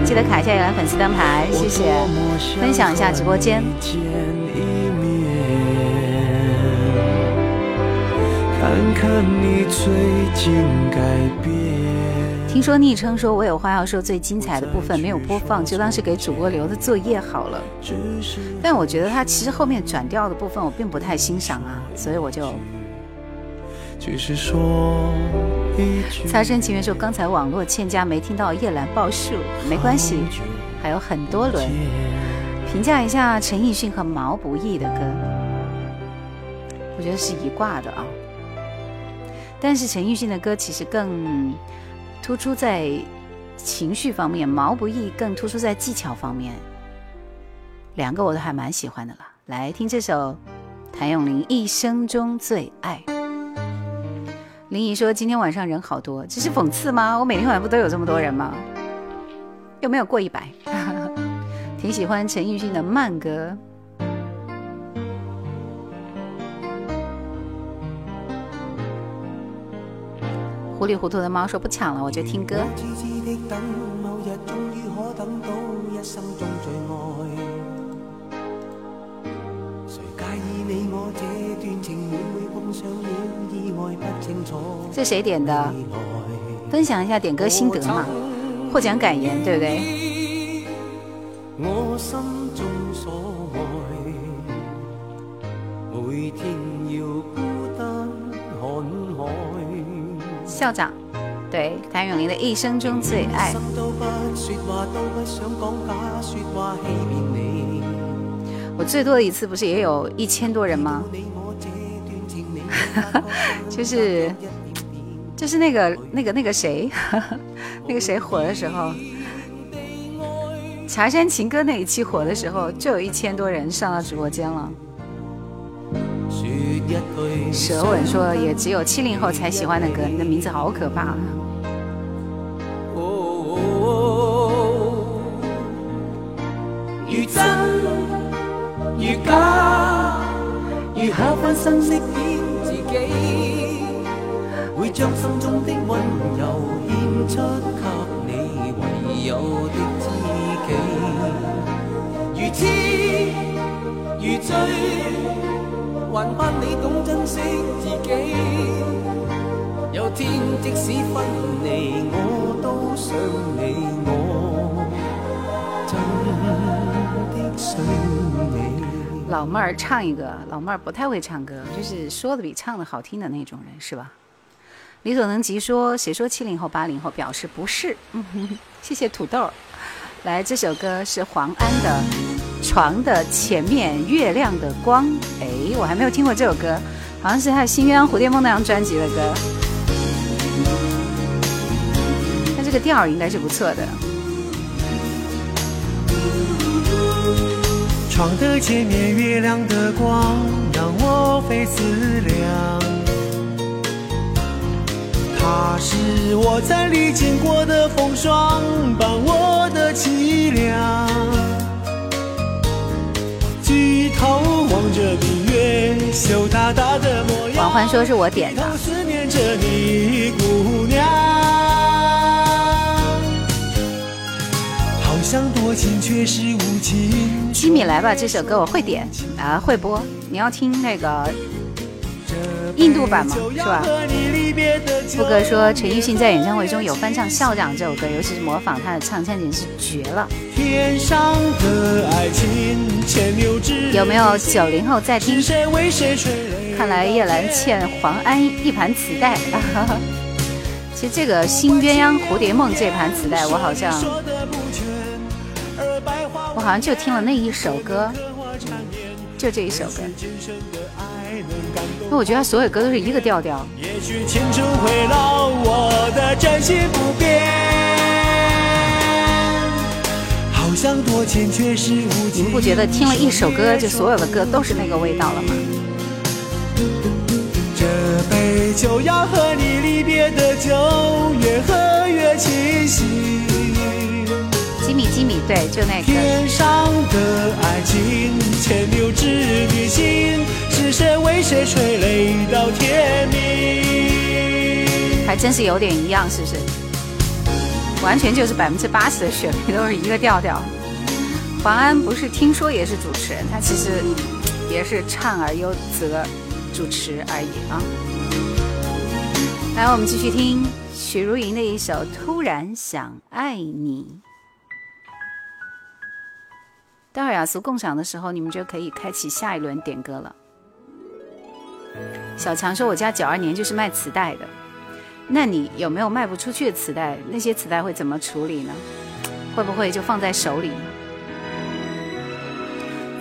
记得卡一下原来粉丝灯牌，谢谢。分享一下直播间。见一面，看看你最近改变。听说昵称说我有话要说，最精彩的部分没有播放，就当是给主播留的作业好了。但我觉得他其实后面转调的部分我并不太欣赏啊，所以我就只是说一句，擦身情缘说刚才网络欠佳没听到叶兰报数，没关系，还有很多轮。评价一下陈奕迅和毛不易的歌，我觉得是一挂的啊。但是陈奕迅的歌其实更突出在情绪方面，毛不易更突出在技巧方面。两个我都还蛮喜欢的啦。来听这首谭咏麟《一生中最爱》。林怡说今天晚上人好多，这是讽刺吗？我每天晚上不都有这么多人吗？又没有过一百。挺喜欢陈奕迅的慢歌。糊里糊涂的猫说不抢了，我就听歌。痴痴的等，某日終於可等到一生中最愛。誰介意你我這段情會唔會碰上了意外不清楚？这谁點的？分享一下點歌心得嘛，获獎感言，對不對？我心中所愛，每天校长，对谭咏麟的一生中最爱。我最多的一次不是也有一千多人吗？就是就是那个那个那个谁，那个谁火的时候，茶山情歌那一期火的时候，就有一千多人上到直播间了。舌吻說也只有七零後才喜歡的歌，你的名字好可怕。如真如假，如下分身飾演自己，會將心中的溫柔獻出給你唯有的知己。如痴如醉，還盼你懂珍惜自己。有天即使分离，我都想你，我真的想你。老妹儿唱一个，老妹儿不太会唱歌，就是说的比唱的好听的那种人，是吧？理所能及说，谁说七零后八零后表示不是？嗯哼哼，謝謝土豆。来，这首歌是黄安的《床的前面月亮的光》。哎，我还没有听过这首歌，好像是他的新鸳鸯蝴蝶梦那张专辑的歌。但這個調兒應該是不错的。床的前面，月亮的光让我费思量。它是我在历经过的风霜，伴我的凄凉。舉頭望着明月，羞答答的模樣。黃歡說是我点的。思念着你，姑娘。好想多情，却是无情。吉米来吧，这首歌我会点啊，会播。你要听那个印度版吗？是吧？富哥说陈奕迅在演唱会中有翻唱《校长》这首歌，尤其是模仿他的唱腔，简直是絕了。聽天上的爱情，牵牛枝有没有九零后在听？看来叶兰欠黄安一盘磁带。其实这个《新鸳鸯蝴蝶梦》这盘磁带，我好像我好像就听了那一首歌，就这一首歌。那我觉得他所有歌都是一个调调。你们不觉得听了一首歌，就所有的歌都是那个味道了吗？这杯酒要和你离别的酒，越喝越清醒。吉米吉米，对，就那个。天上的爱情，牵牛织女星，是谁为谁垂泪到天明？还真是有点一样，是不是？完全就是百分之八十的旋律都是一个调调。黄安不是听说也是主持人，他其实也是唱而优则主持而已啊。来，我们继续听许茹芸的一首《突然想爱你》。待会儿雅俗共享的时候，你们就可以开启下一轮点歌了。小强说：“我家九二年就是卖磁带的。”那你有没有卖不出去的磁带？那些磁带会怎么处理呢？会不会就放在手里？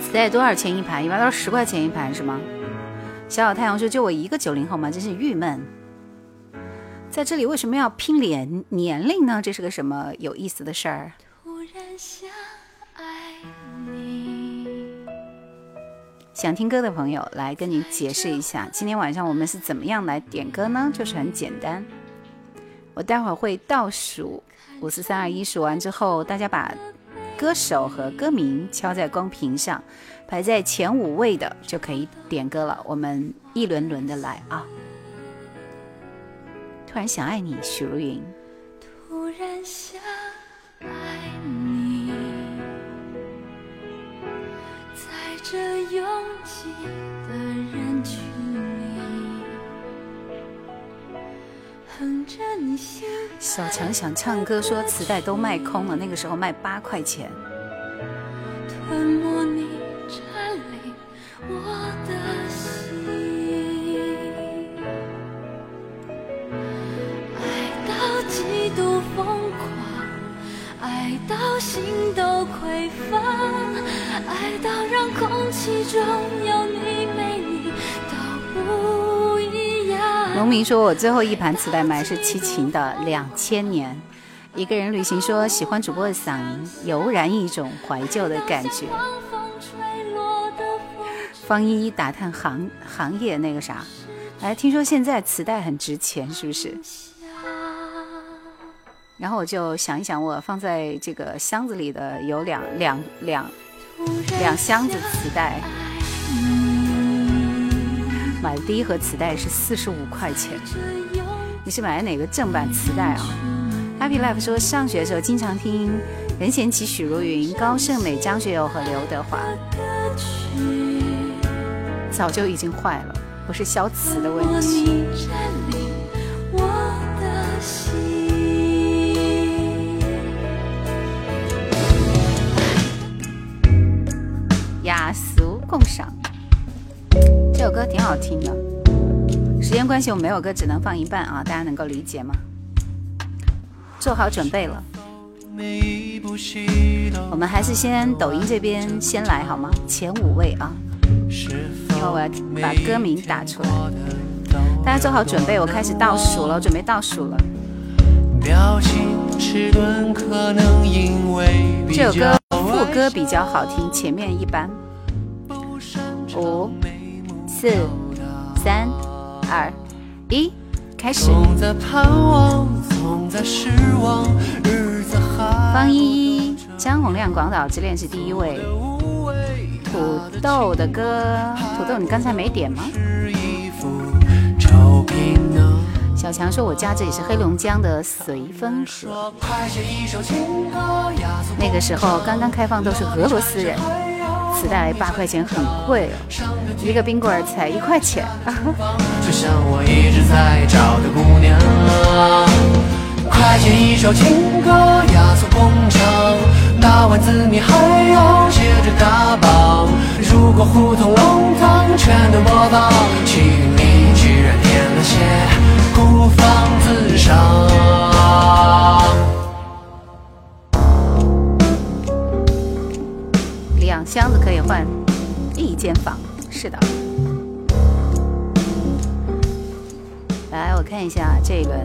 磁带多少钱一盘？一般都是十块钱一盘，是吗？小小太阳说：“就我一个九零后嘛，真是郁闷。”在这里为什么要拼年年龄呢？这是个什么有意思的事儿？突然想听歌的朋友，来跟你解释一下，今天晚上我们是怎么样来点歌呢？就是很简单，我待会儿会倒数五四三二一，数完之后，大家把歌手和歌名敲在公屏上，排在前五位的就可以点歌了。我们一轮轮的来啊！突然想爱你，许茹芸。突然想爱这拥挤的人群里，哼着你小强想唱歌，说磁带都卖空了，那个时候卖八块钱。吞没你，占领我的心，爱到极度疯到心都匮乏，爱到让空。农民说：“我最后一盘磁带买是齐秦的《两千年》。”一个人旅行说：“喜欢主播的嗓音，油然一种怀旧的感觉。”方依依打探行行业那个啥，哎，听说现在磁带很值钱，是不是？然后我就想一想，我放在这个箱子里的有两两两。两箱子磁带，买的第一盒磁带是四十五块钱。你是买的哪个正版磁带啊？Happy Life 说上学的时候经常听任贤齐、许茹芸、高胜美、张学友和刘德华。早就已经坏了，不是消磁的问题。共赏，这首歌挺好听的。时间关系，我没有歌，只能放一半啊，大家能够理解吗？做好准备了，我们还是先抖音这边先来好吗？前五位啊，因为我要把歌名打出来。大家做好准备，我开始倒数了，我准备倒数了。这首歌。副歌比较好听，前面一般。五、四、三、二、一，开始。方依依、张洪亮，《广岛之恋》是第一位。土豆的歌，土豆，你刚才没点吗？小强说：“我家这里是黑龙江的绥芬河，那个时候刚刚开放，都是俄罗斯人，磁带八块钱很贵，一个冰棍才一块钱。”就像我一直在找的姑娘，块钱一首情歌，压缩工厂。那碗紫米还要接着打榜。如果胡同弄堂全都播放，心里居然添了些孤芳自赏。箱子可以换一间房，是的。来，我看一下这个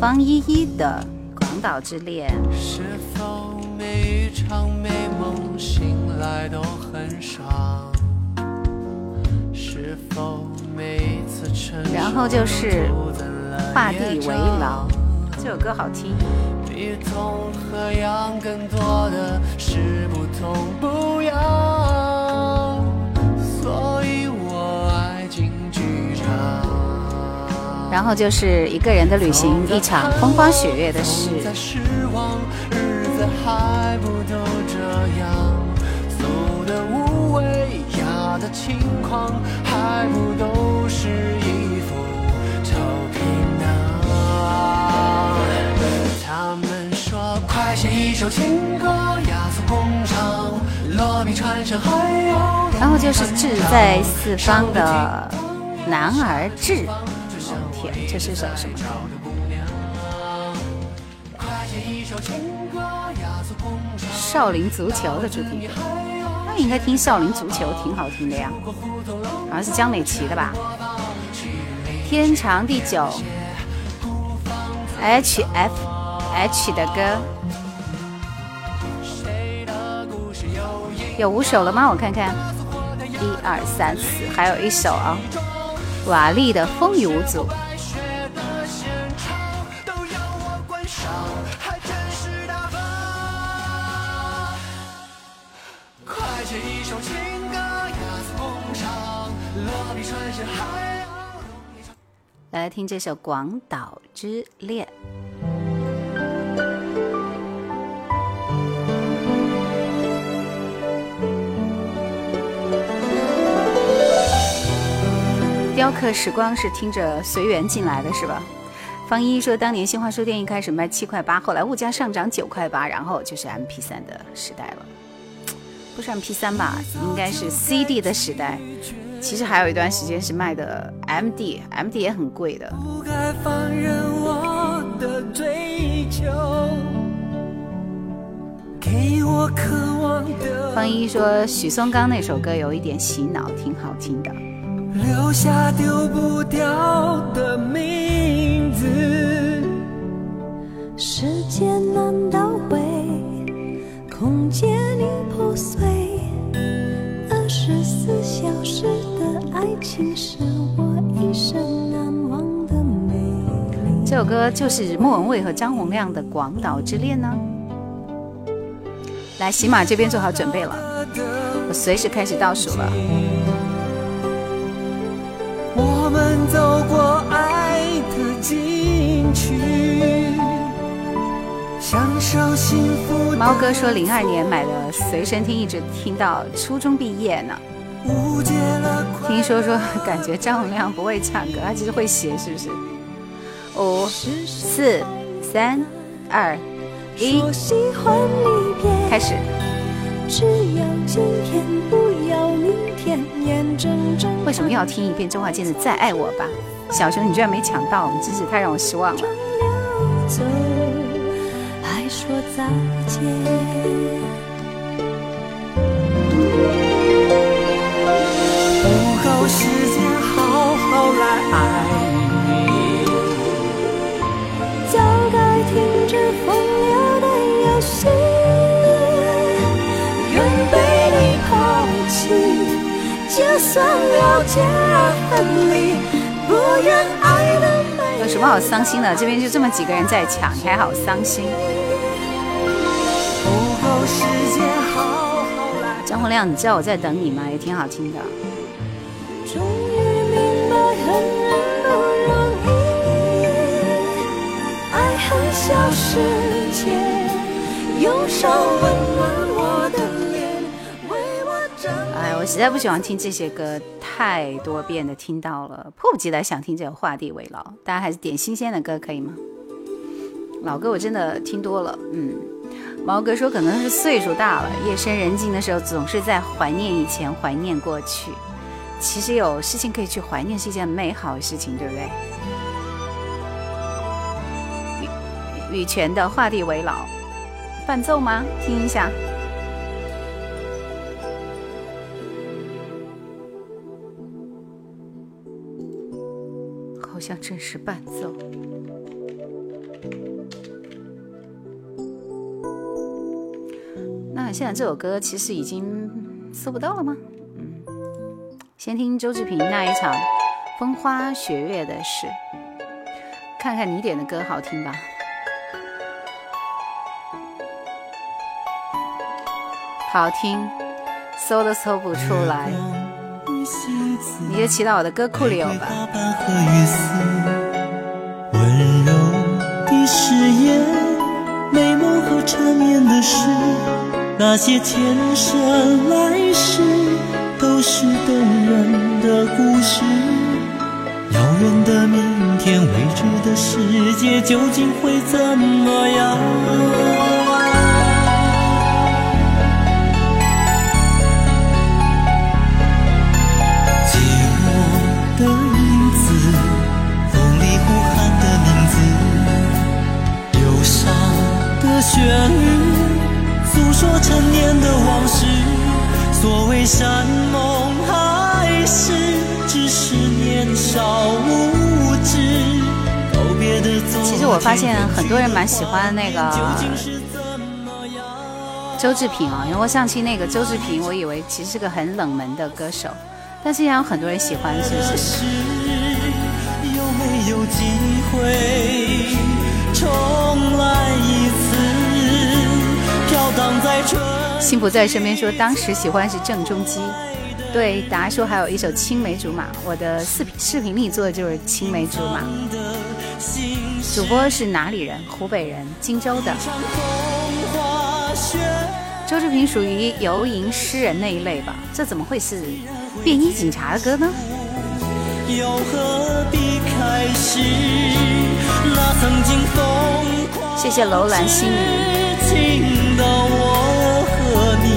方依依的《广岛之恋》。是否每一场美梦醒来都很爽？是否每一次然后就是画地为牢，这首歌好听。比痛和痒更多的是不痛不痒，所以我爱进剧场。然后就是一个人的旅行，一场风花雪月的事。在失望，日子还不都这样？俗的无味，雅的轻狂，还不都是一副臭皮囊？他们，快写一首情歌，压缩工厂，落笔传神，还要然后就是志在四方的男儿志。哦天，这是首什么歌？少林足球的主题歌，那应该听少林足球挺好听的呀，好像是江美琪的吧？天长地久，H F H 的歌，有五首了吗？我看看，一二三四，还有一首啊，瓦力的《风雨无阻》。来听这首《广岛之恋》。雕刻时光是听着随缘进来的是吧？方一说，当年新华书店一开始卖七块八，后来物价上涨九块八，然后就是 M P 三的时代了。不是 M P 三吧？应该是 C D 的时代。其实还有一段时间是卖的 M D，M D 也很贵的。不该放任我的追求，给我渴望的方一说，许嵩刚那首歌有一点洗脑，挺好听的。留下丢不掉的名字。时间难倒回，空间已破碎。二十四小时的爱情是我一生难忘的美丽。这首歌就是莫文蔚和张洪量的《广岛之恋》呢。来，喜马这边做好准备了，我随时开始倒数了。我们走过爱的禁区，享受幸福猫哥说，零二年买的随身听，一直听到初中毕业呢。听说说，感觉张洪量不会唱歌，他其实会写，是不是？五、四、三、二、一，开始。只要今天，不要明天，眼睁睁为什么要听一遍周华健的《再爱我吧》？小熊，你居然没抢到，你真是太让我失望了。走，还说再见。算了解而分离，不愿爱的美有什么好伤心的？这边就这么几个人在抢，你还好伤心？不够时间好好。张洪亮，你知道我在等你吗？也挺好听的。终于明白恨人不容易，爱恨消失前，用手温暖，我实在不喜欢听这些歌，太多遍的听到了，迫不及待想听这个《画地为牢》。大家还是点新鲜的歌可以吗？老歌我真的听多了，嗯。毛哥说可能是岁数大了，夜深人静的时候总是在怀念以前，怀念过去。其实有事情可以去怀念是一件美好的事情，对不对？羽羽泉的画地为牢，伴奏吗？听一下。像真是伴奏。那现在这首歌其实已经搜不到了吗？嗯，先听周志平那一场风花雪月的事，看看你点的歌好听吧。好听，搜都搜不出来。你就骑到我的歌库里有吧。温柔的誓言，美梦和缠绵的事，那些前生来世，都是动人的故事。遥远的明天，未知的世界，究竟会怎么样？陈年的往事，所谓山盟海誓，只是年少无知。其实我发现很多人蛮喜欢那个周志平啊，因为我上期那个周志平，我以为其实是个很冷门的歌手，但是也有很多人喜欢，是不是？有没有机会重来一次？心不在身边说，当时喜欢是郑中基。对，达叔还有一首《青梅竹马》，我的视频视频里做的就是《青梅竹马》。主播是哪里人？湖北人，荆州的。周志平属于游吟诗人那一类吧？这怎么会是便衣警察的歌呢？谢谢楼兰星语。到我和你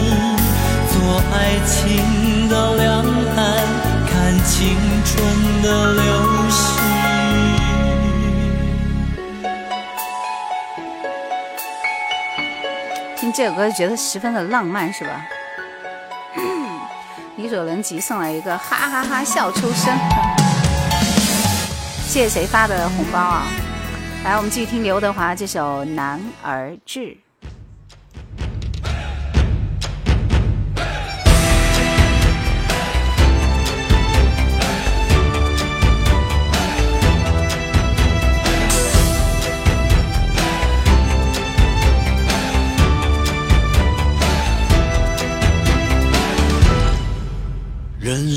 做爱情的两岸，看青春的流星。听这首歌觉得十分的浪漫，是吧？李所能吉送来一个哈哈哈笑出声。谢谢谁发的红包啊？来，我们继续听刘德华这首《男儿志》。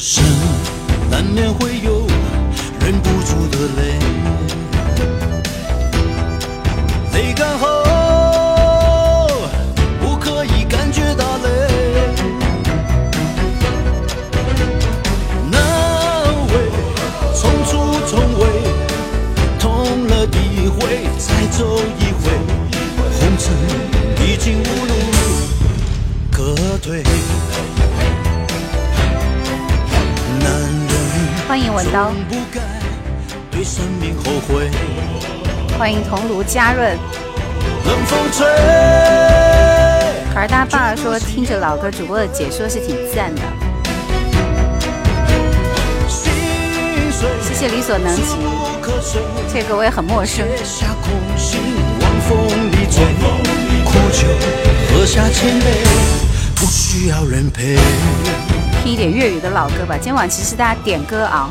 生难免会有欢迎文刀，欢迎桐庐嘉润。可儿他爸说听着老歌主播的解说是挺赞的。谢谢理所能及，这个我也很陌生。听一点粤语的老歌吧。今晚其实大家点歌啊。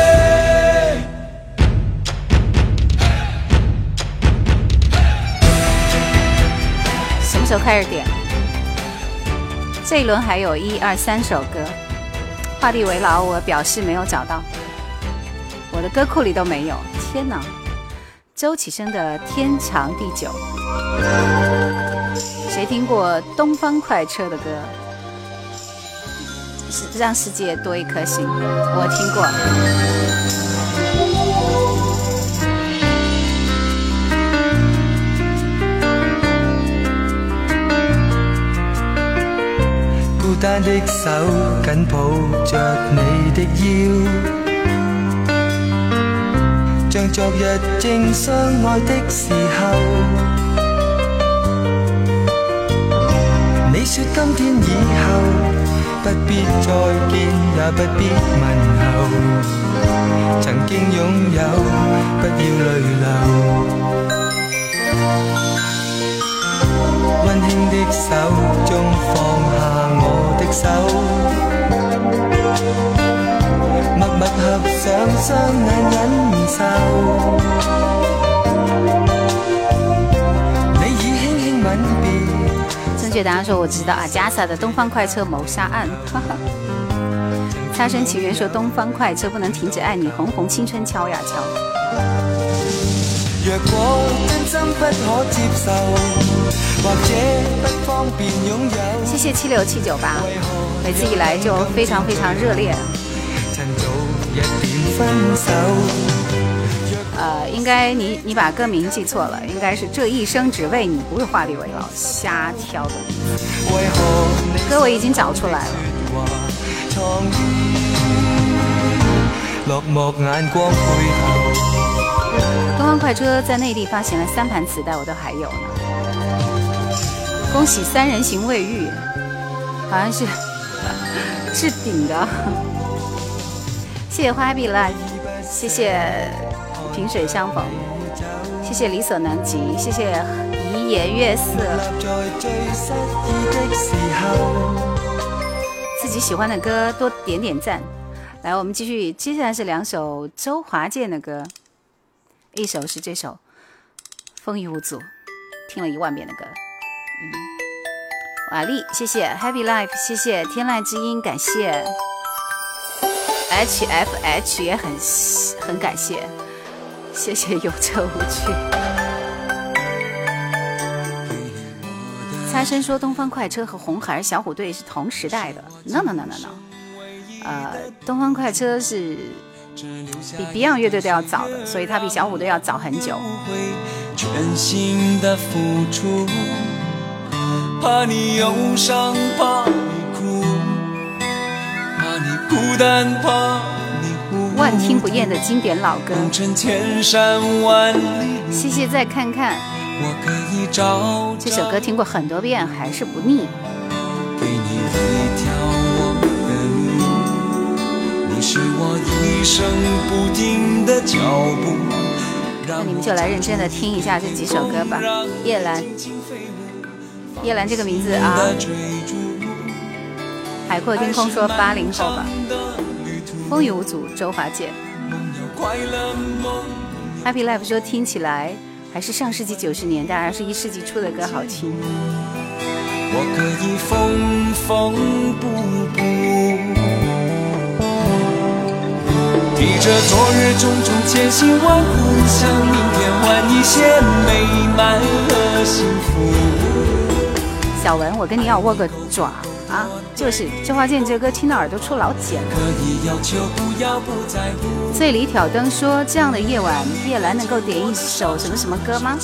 候开始点？这一轮还有一二三首歌，画地为牢，我表示没有找到，我的歌库里都没有。天哪！周启生的《天长地久》，谁听过东方快车的歌？是让世界多一颗心，我听过。单的手紧抱着你的腰，像昨日正相爱的时候。你说今天以后不必再见，也不必问候。曾经拥有，不要泪流。温馨的手中放下我的手，默默合上双眼忍受。你已轻轻吻别。正确答案说我知道啊，加萨的《东方快车谋杀案》。哈哈。擦身情缘说《东方快车》不能停止爱你，红红青春敲呀敲。若果真心不可接受。或者不方便擁有谢谢七六七九八，每次一来就非常非常热烈。趁早一點分手呃，应该你你把歌名记错了，应该是这一生只为你，不是画地为牢，瞎挑的。歌我已经找出来了。东方快车在内地发行了三盘磁带，我都还有呢。恭喜三人行未遇，好像是 置顶的。谢谢花 happy life，谢谢萍水相逢，谢谢力所能及，谢谢一颜悦色。自己喜欢的歌多点点赞。来，我们继续，接下来是两首周华健的歌，一首是这首《风雨无阻》，听了一万遍的歌。嗯瓦力，谢谢。Happy Life，谢谢。天籁之音，感谢。H F H 也很很感谢，谢谢有车无趣。猜生说东方快车和红孩儿小虎队是同时代的，no no no no no，呃，东方快车是比 Beyond 乐队都要早的，所以它比小虎队要早很久。全心的付出怕你忧伤，怕你哭，怕你孤单，怕你无万听不厌的经典老歌。千山万里，谢谢再看看。我可以找这首歌听过很多遍，还是不腻。给你一是我一生不停的脚步。那你们就来认真的听一下这几首歌吧，叶兰。叶兰这个名字啊，海阔天空说八零后吧，风雨无阻，周华健，Happy Life 说听起来还是上世纪九十年代，二十一世纪初的歌好听。我可以缝缝补补，提着昨日种种千辛万苦，向明天换一些美满和幸福。小文，我跟你要握个爪啊！就是周华健这歌听到耳朵出老茧了。醉里挑灯说这样的夜晚，叶兰能够点一首什么什么歌吗？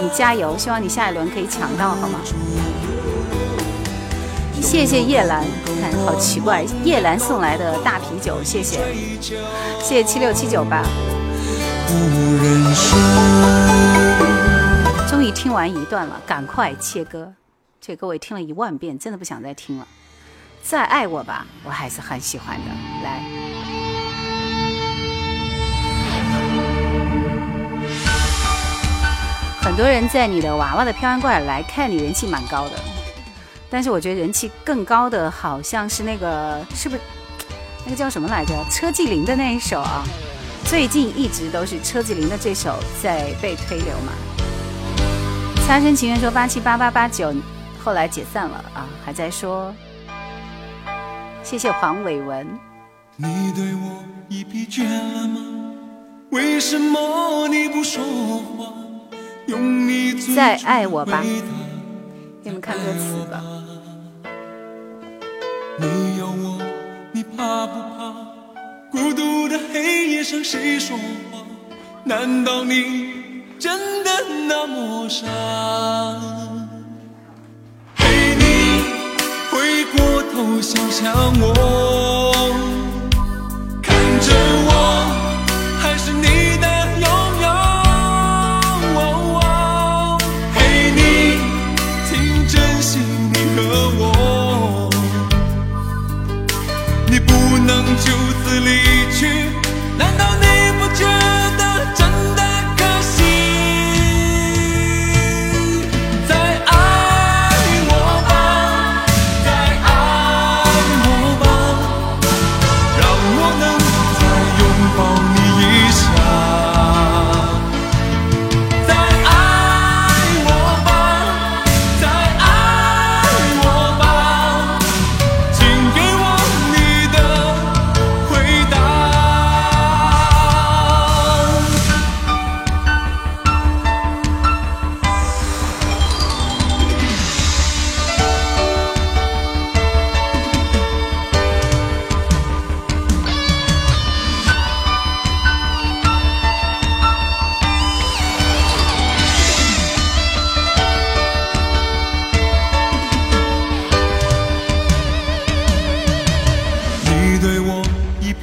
你加油，希望你下一轮可以抢到，好吗？谢谢叶兰，看好奇怪，叶兰送来的大啤酒，谢谢，谢谢七六七九八。终于听完一段了，赶快切歌。这歌我听了一万遍，真的不想再听了。再爱我吧，我还是很喜欢的。来，很多人在你的娃娃的飘安怪来看你，人气蛮高的。但是我觉得人气更高的好像是那个，是不是 那个叫什么来着？车继林的那一首啊。最近一直都是车继林的这首在被推流嘛。擦身情缘说八七八八八九。后来解散了啊，还在说。谢谢黄伟文。你对我已疲倦了吗？为什么你不说话？用你再爱我吧。给你们看歌词吧。你有我，你怕不怕？孤独的黑夜上谁说话？难道你真的那么傻？陪你回过头想想我，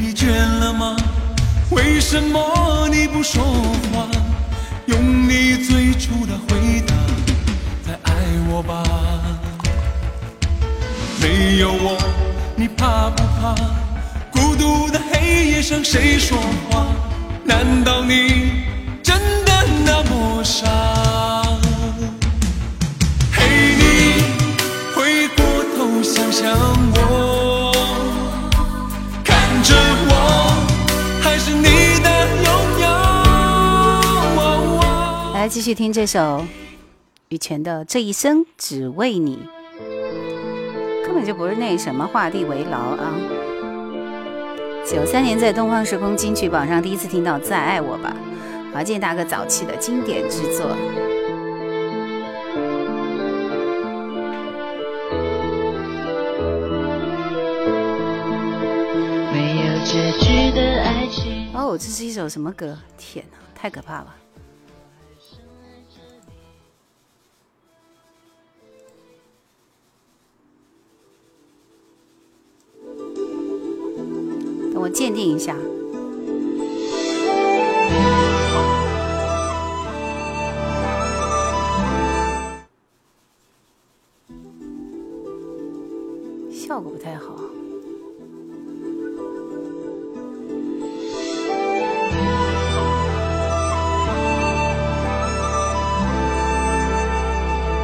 疲倦了吗？为什么你不说话？用你最初的回答，再爱我吧。没有我，你怕不怕？孤独的黑夜上谁说话？难道你真的那么傻？陪你回过头想想我，来继续听这首羽泉的《这一生只为你》，根本就不是那什么画地为牢啊！九三年在东方时空金曲榜上第一次听到《再爱我吧》，华健大哥早期的经典之作。没有结局的爱情。哦，这是一首什么歌？天哪，太可怕了！我鉴定一下。效果不太好。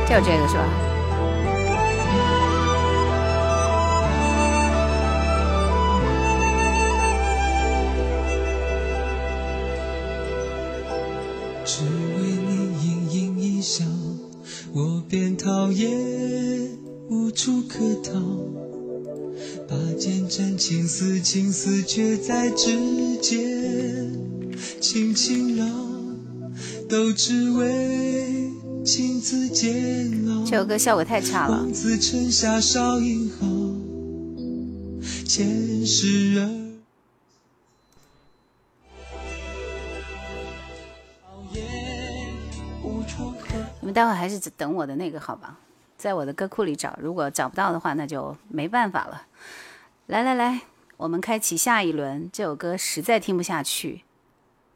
就这个是吧？我便讨厌无处可逃。把剑斩情丝，情丝却在指尖轻轻绕，都只为情字煎熬。这首歌效果太差了王。子城下少英豪，前世儿。待会儿还是等我的那个好吧，在我的歌库里找，如果找不到的话，那就没办法了。来来来，我们开启下一轮。这首歌实在听不下去，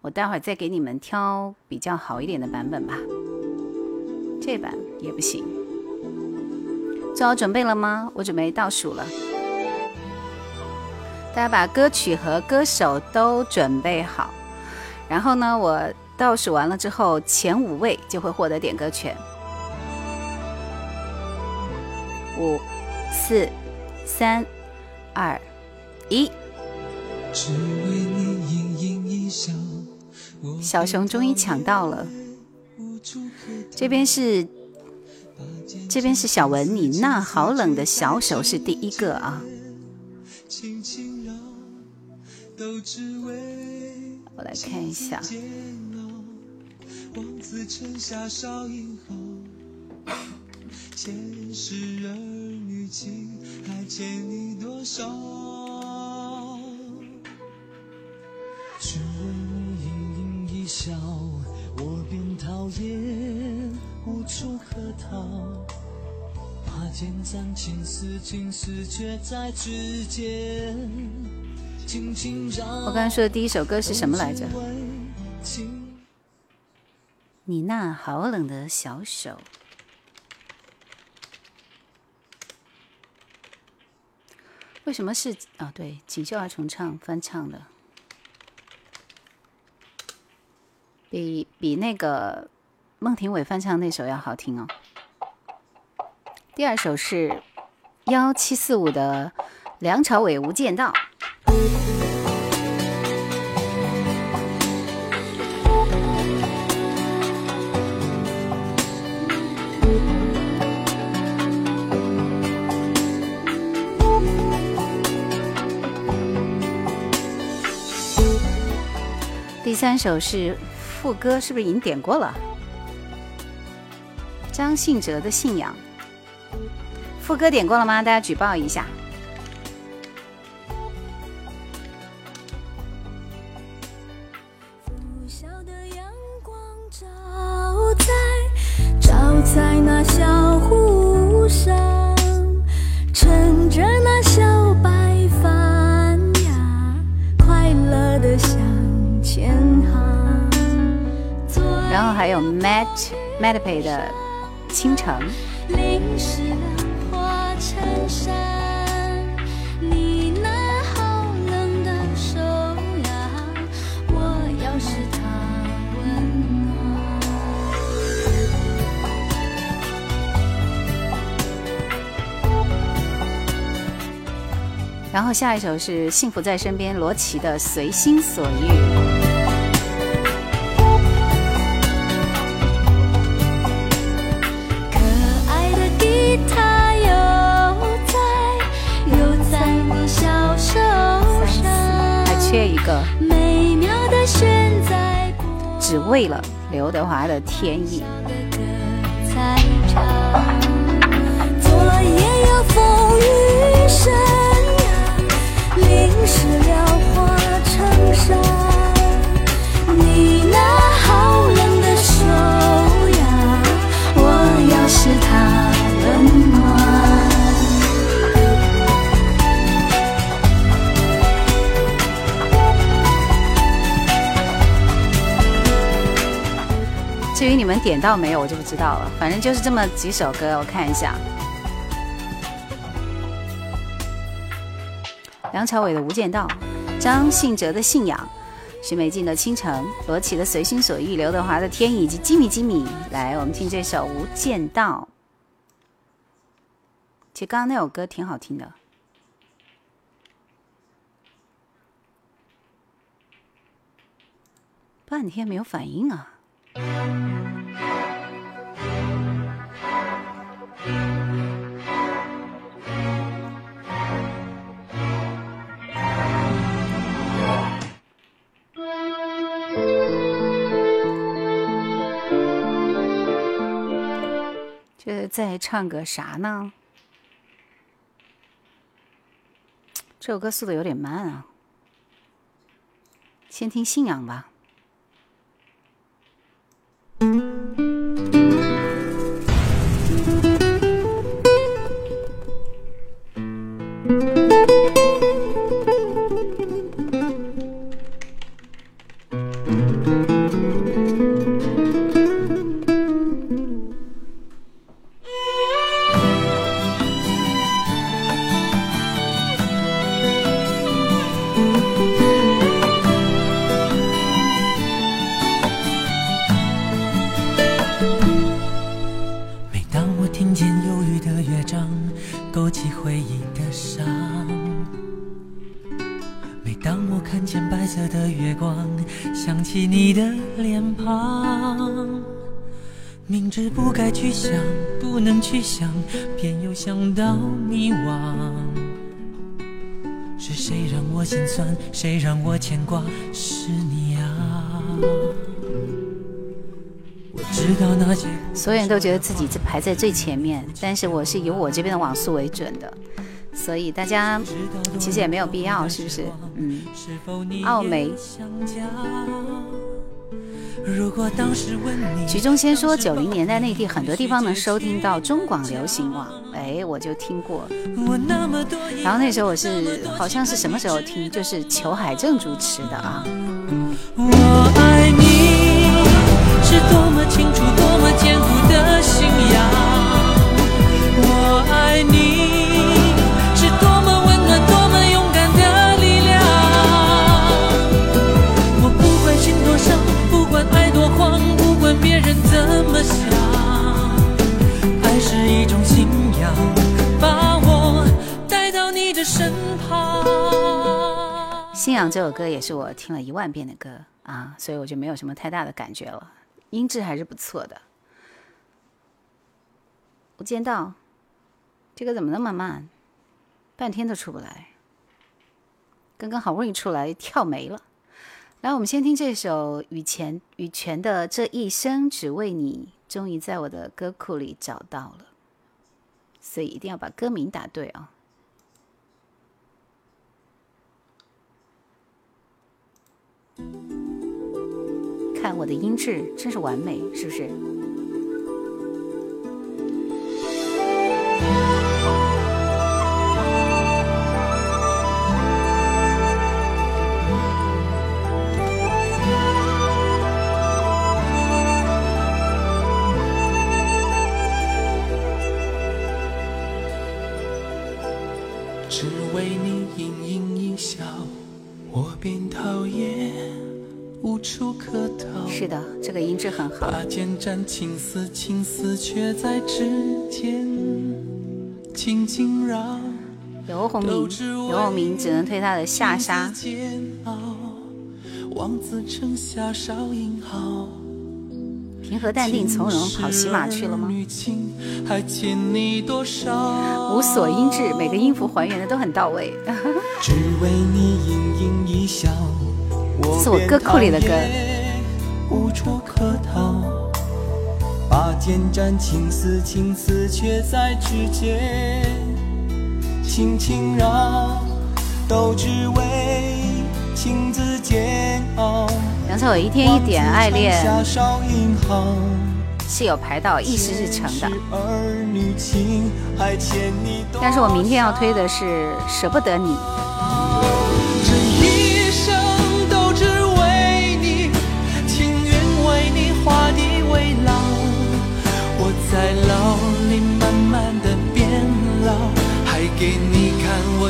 我待会儿再给你们挑比较好一点的版本吧。这版也不行。做好准备了吗？我准备倒数了。大家把歌曲和歌手都准备好，然后呢，我倒数完了之后，前五位就会获得点歌权。五、四、三、二、一。只为你盈盈一笑，小熊终于抢到了，这边是这边是小文，你那好冷的小手是第一个啊。我来看一下，王子城下少饮后，前世儿女情还欠你多少？只为你盈盈一笑，我便讨厌，无处可逃。拔剑斩情丝，情丝却在指尖，轻轻绕。我刚才说的第一首歌是什么来着？你那好冷的小手。为什么是啊？对，锦绣二重唱翻唱的，比比那个孟庭苇翻唱那首要好听哦。第二首是幺七四五的梁朝伟《无间道》。第三首是副歌，是不是已经点过了？张信哲的信仰，副歌点过了吗？大家举报一下。配的《倾城》，然后下一首是《幸福在身边》，罗琦的《随心所欲》。为了刘德华的《天意》。的歌你们点到没有，我就不知道了。反正就是这么几首歌，我看一下。梁朝伟的《无间道》，张信哲的《信仰》，许美静的《倾城》，罗琦的《随心所欲》，刘德华的《天》以及吉米吉米。来，我们听这首《无间道》。其实刚刚那首歌挺好听的。半天没有反应啊！这在唱个啥呢？这首歌速度有点慢啊，先听《信仰》吧。Thank you. 起你的脸庞。明知不该去想，不能去想，偏又想到迷惘。是谁让我心酸？谁让我牵挂？是你啊！所有人都觉得自己排在最前面，但是我是以我这边的网速为准的，所以大家其实也没有必要，是不是？嗯，奥梅。如果当时问你，徐忠先说，九零年代内地很多地方能收听到中广流行网，哎，我就听过。然后那时候我是好像是什么时候听，就是裘海正主持的啊。我爱你是多么清楚，多么坚固的信仰。我爱你信仰》这首歌也是我听了一万遍的歌啊，所以我就没有什么太大的感觉了，音质还是不错的。无间道，这个怎么那么慢？半天都出不来。刚刚好不容易出来，跳没了。来，我们先听这首羽泉羽泉的《这一生只为你》，终于在我的歌库里找到了，所以一定要把歌名打对啊、看我的音质真是完美，是不是？处可逃。是的，这个音质很好。拔剑斩情丝，情丝却在指尖轻轻绕。刘鸿明，刘鸿明只能推他的《下沙》。煎熬，望子成霞少英豪。平和淡定从容，跑喜马去了吗？无锁音质，每个音符还原的都很到位。只为你盈盈一笑，我是我歌库里的歌无处可逃。拔剑斩情丝，情丝却在指尖轻轻绕，都只为情字煎熬。梁朝伟一天一点爱恋是有排到一时日程的，但是我明天要推的是《舍不得你》。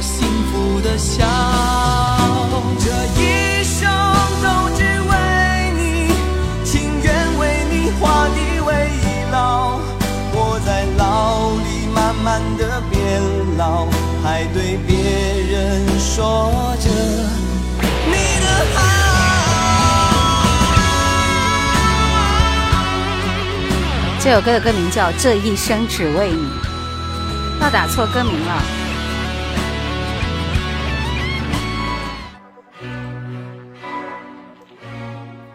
幸福的笑。这一生都只为你，情愿为你画地为牢。我在牢里慢慢的变老，还对别人说着你的好。这首歌的歌名叫《这一生只为你》，那打错歌名了。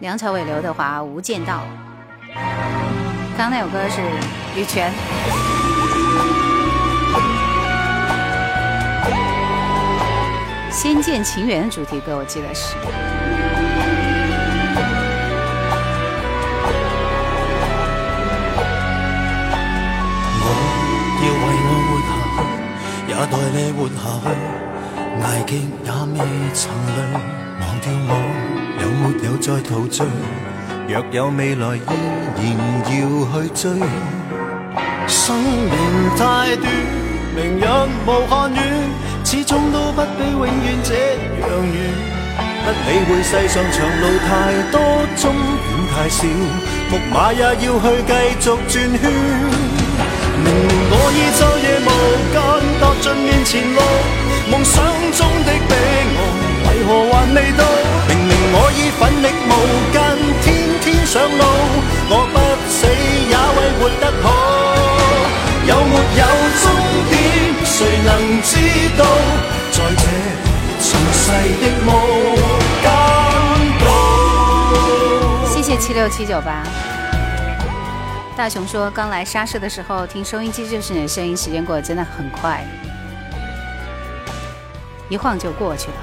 梁朝伟、刘德华，《无间道》。刚刚那首歌是羽泉。《仙剑情缘》的主题歌，我记得是。我要為我活下去，也代你活下去，捱極也未曾累。忘掉我没有再陶醉？若有未來，依然要去追。生命太短，明日無限遠，始終都不比永遠這樣遠。不理会世上長路太多，終點太少，木馬也要去繼續轉圈。明明我已昼夜無間踏盡面前路，夢想中的彼岸為何還未到？我不死也為活得好。有没有终点？谁能知道？在这尘世的无间道。谢谢七六七九八。大雄说，刚来沙市的时候听收音机就是你的声音，时间过得真的很快，一晃就过去了。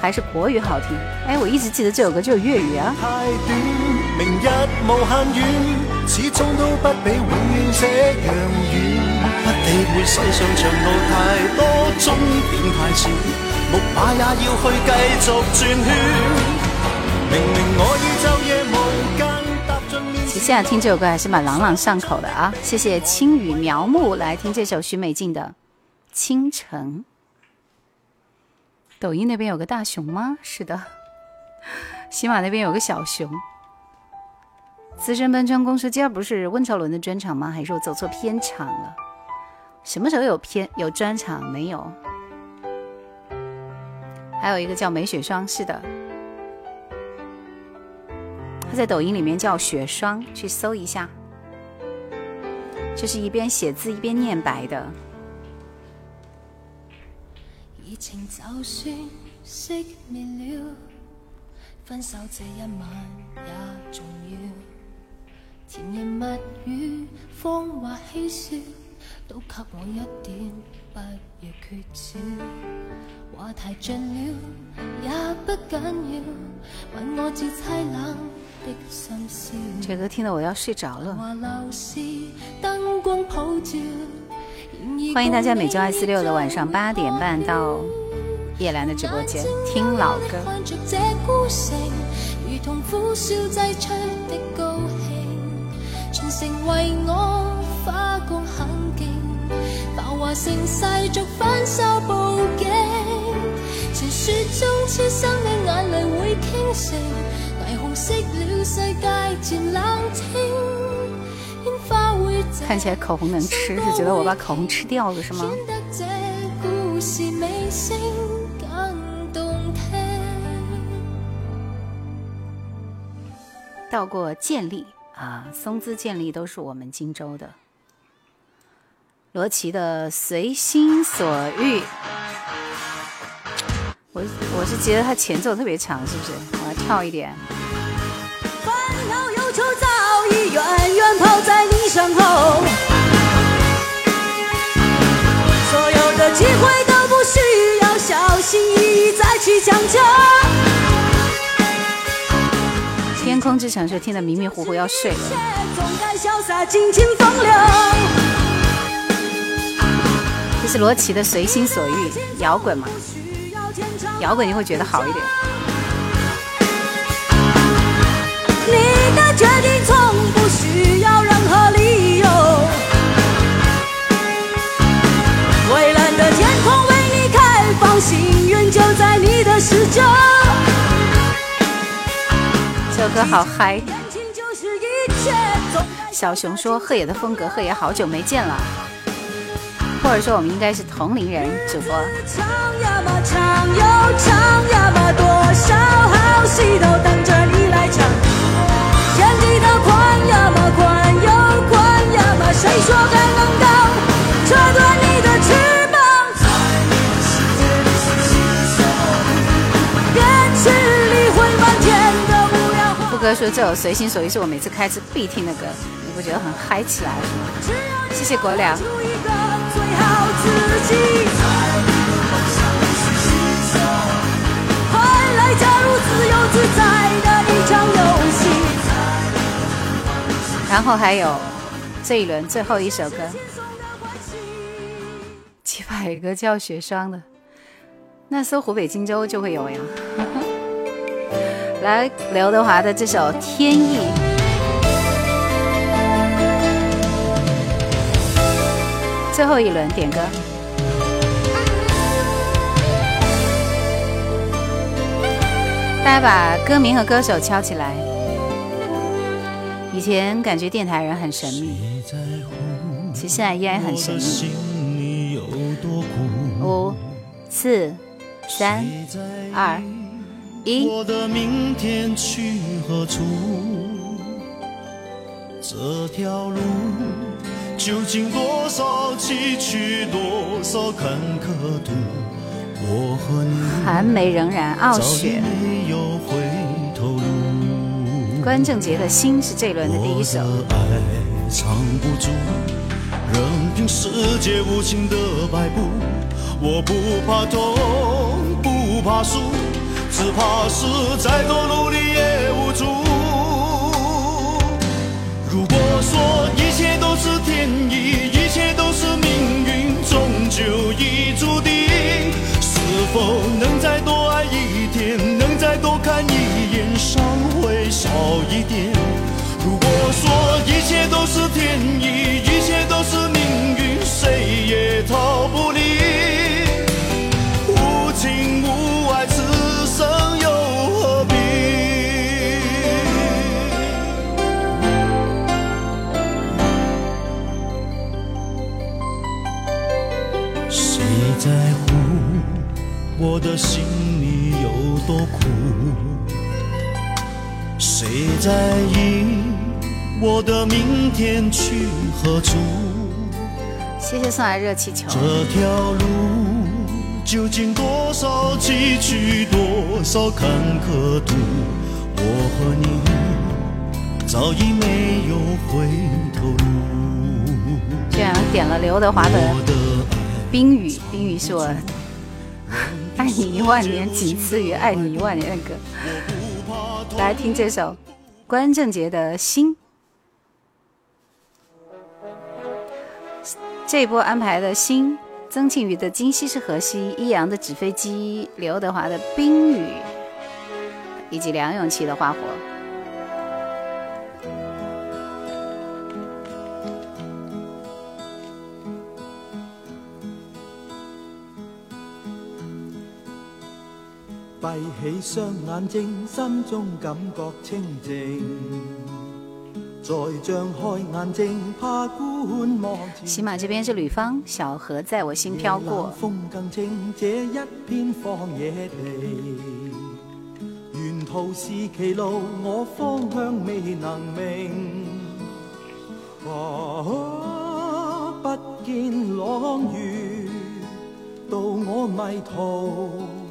还是国语好听。哎，我一直记得这首歌就是粤语啊。太短，明日无限远，始终都不。不理会世上长路太多，终点太少，木马也要去继续转圈。明明我已昼夜无间踏进面其实现在听这首歌还是蛮朗朗上口的啊！谢谢青雨苗木来听这首许美静的《倾城》。抖音那边有个大熊吗？是的。喜马那边有个小熊。资深搬砖公司今儿不是温兆伦的专场吗？还是我走错片场了？什么时候有片有专场？没有。还有一个叫梅雪霜，是的。他在抖音里面叫雪霜，去搜一下。这是一边写字一边念白的。热情就算熄灭了，分手这一晚也重要。甜言蜜语，谎话嬉笑，都给我一点，不要缺少。话题尽了也不紧要，问我至凄冷的深宵。这歌听得我要睡着了。欢迎大家每周二、四、六的晚上八点半到叶兰的直播间听老歌。如同苦笑挤出的高兴，全城为我花光狠劲，浮华盛世俗反手报警。传说中痴心的眼泪会倾城，霓虹熄了，世界渐冷清。看起来口红能吃，是觉得我把口红吃掉了是吗？到过建立啊，松滋建立都是我们荆州的。罗琦的随心所欲，我我是觉得他前奏特别长，是不是？我要跳一点。烦恼忧愁早已远远抛在你身后，所有的机会都不需要小心翼翼再去强求。天空之城是听得迷迷糊糊要睡了。总该潇洒尽情风流。这是罗琦的随心所欲，摇滚嘛，摇滚你会觉得好一点。你的决定从不需首歌好嗨。小熊说：“贺野的风格，贺野好久没见了。”或者说我们应该是同龄人主播。唱呀嘛唱又唱呀鸦花。富哥说这首《随心所欲》是我每次开车必听的歌，你不觉得很嗨起来了吗？谢谢国良。然后还有这一轮最后一首歌，几百个叫雪霜的，那搜湖北荆州就会有呀。来，刘德华的这首《天意》。最后一轮点歌，大家把歌名和歌手敲起来。以前感觉电台人很神秘，其实现在依然很神秘。五、四、三、二、一。我的明天去何处？这条路究竟多少崎岖，多少坎坷途？我和你寒梅仍然傲雪。没有回头路。关正杰的心是这一轮的第一首。我的爱藏不住，任凭世界无情的摆布。我不怕痛，不怕输，只怕是再多努力也无助。如果说一切都是天意，一切都是命运，终究已注定。是否能再多爱一天，能再多看一眼，伤会少一点？如果说一切都是天意，一切都是命运，谁也逃不离。的心里有多苦？谁在意我的明天去何处？谢谢送来热气球。这条路究竟多少崎岖，多少坎坷途？我和你早已没有回头路。居然点了刘德华的冰雨》，冰雨是我爱你一万年仅次于爱你一万年的歌。来听这首关正杰的心。这一波安排的心，曾庆瑜的《今夕是何夕》，易阳的《纸飞机》，刘德华的《冰雨》，以及梁咏琪的《花火》。閉起雙眼睛，心中感覺清靜。再張開眼睛，怕觀望前喜馬這邊是呂方，小河在我心飄過。風更清，這一片荒野地。沿途是歧路，我方向未能明。啊，不見朗月，到我迷途。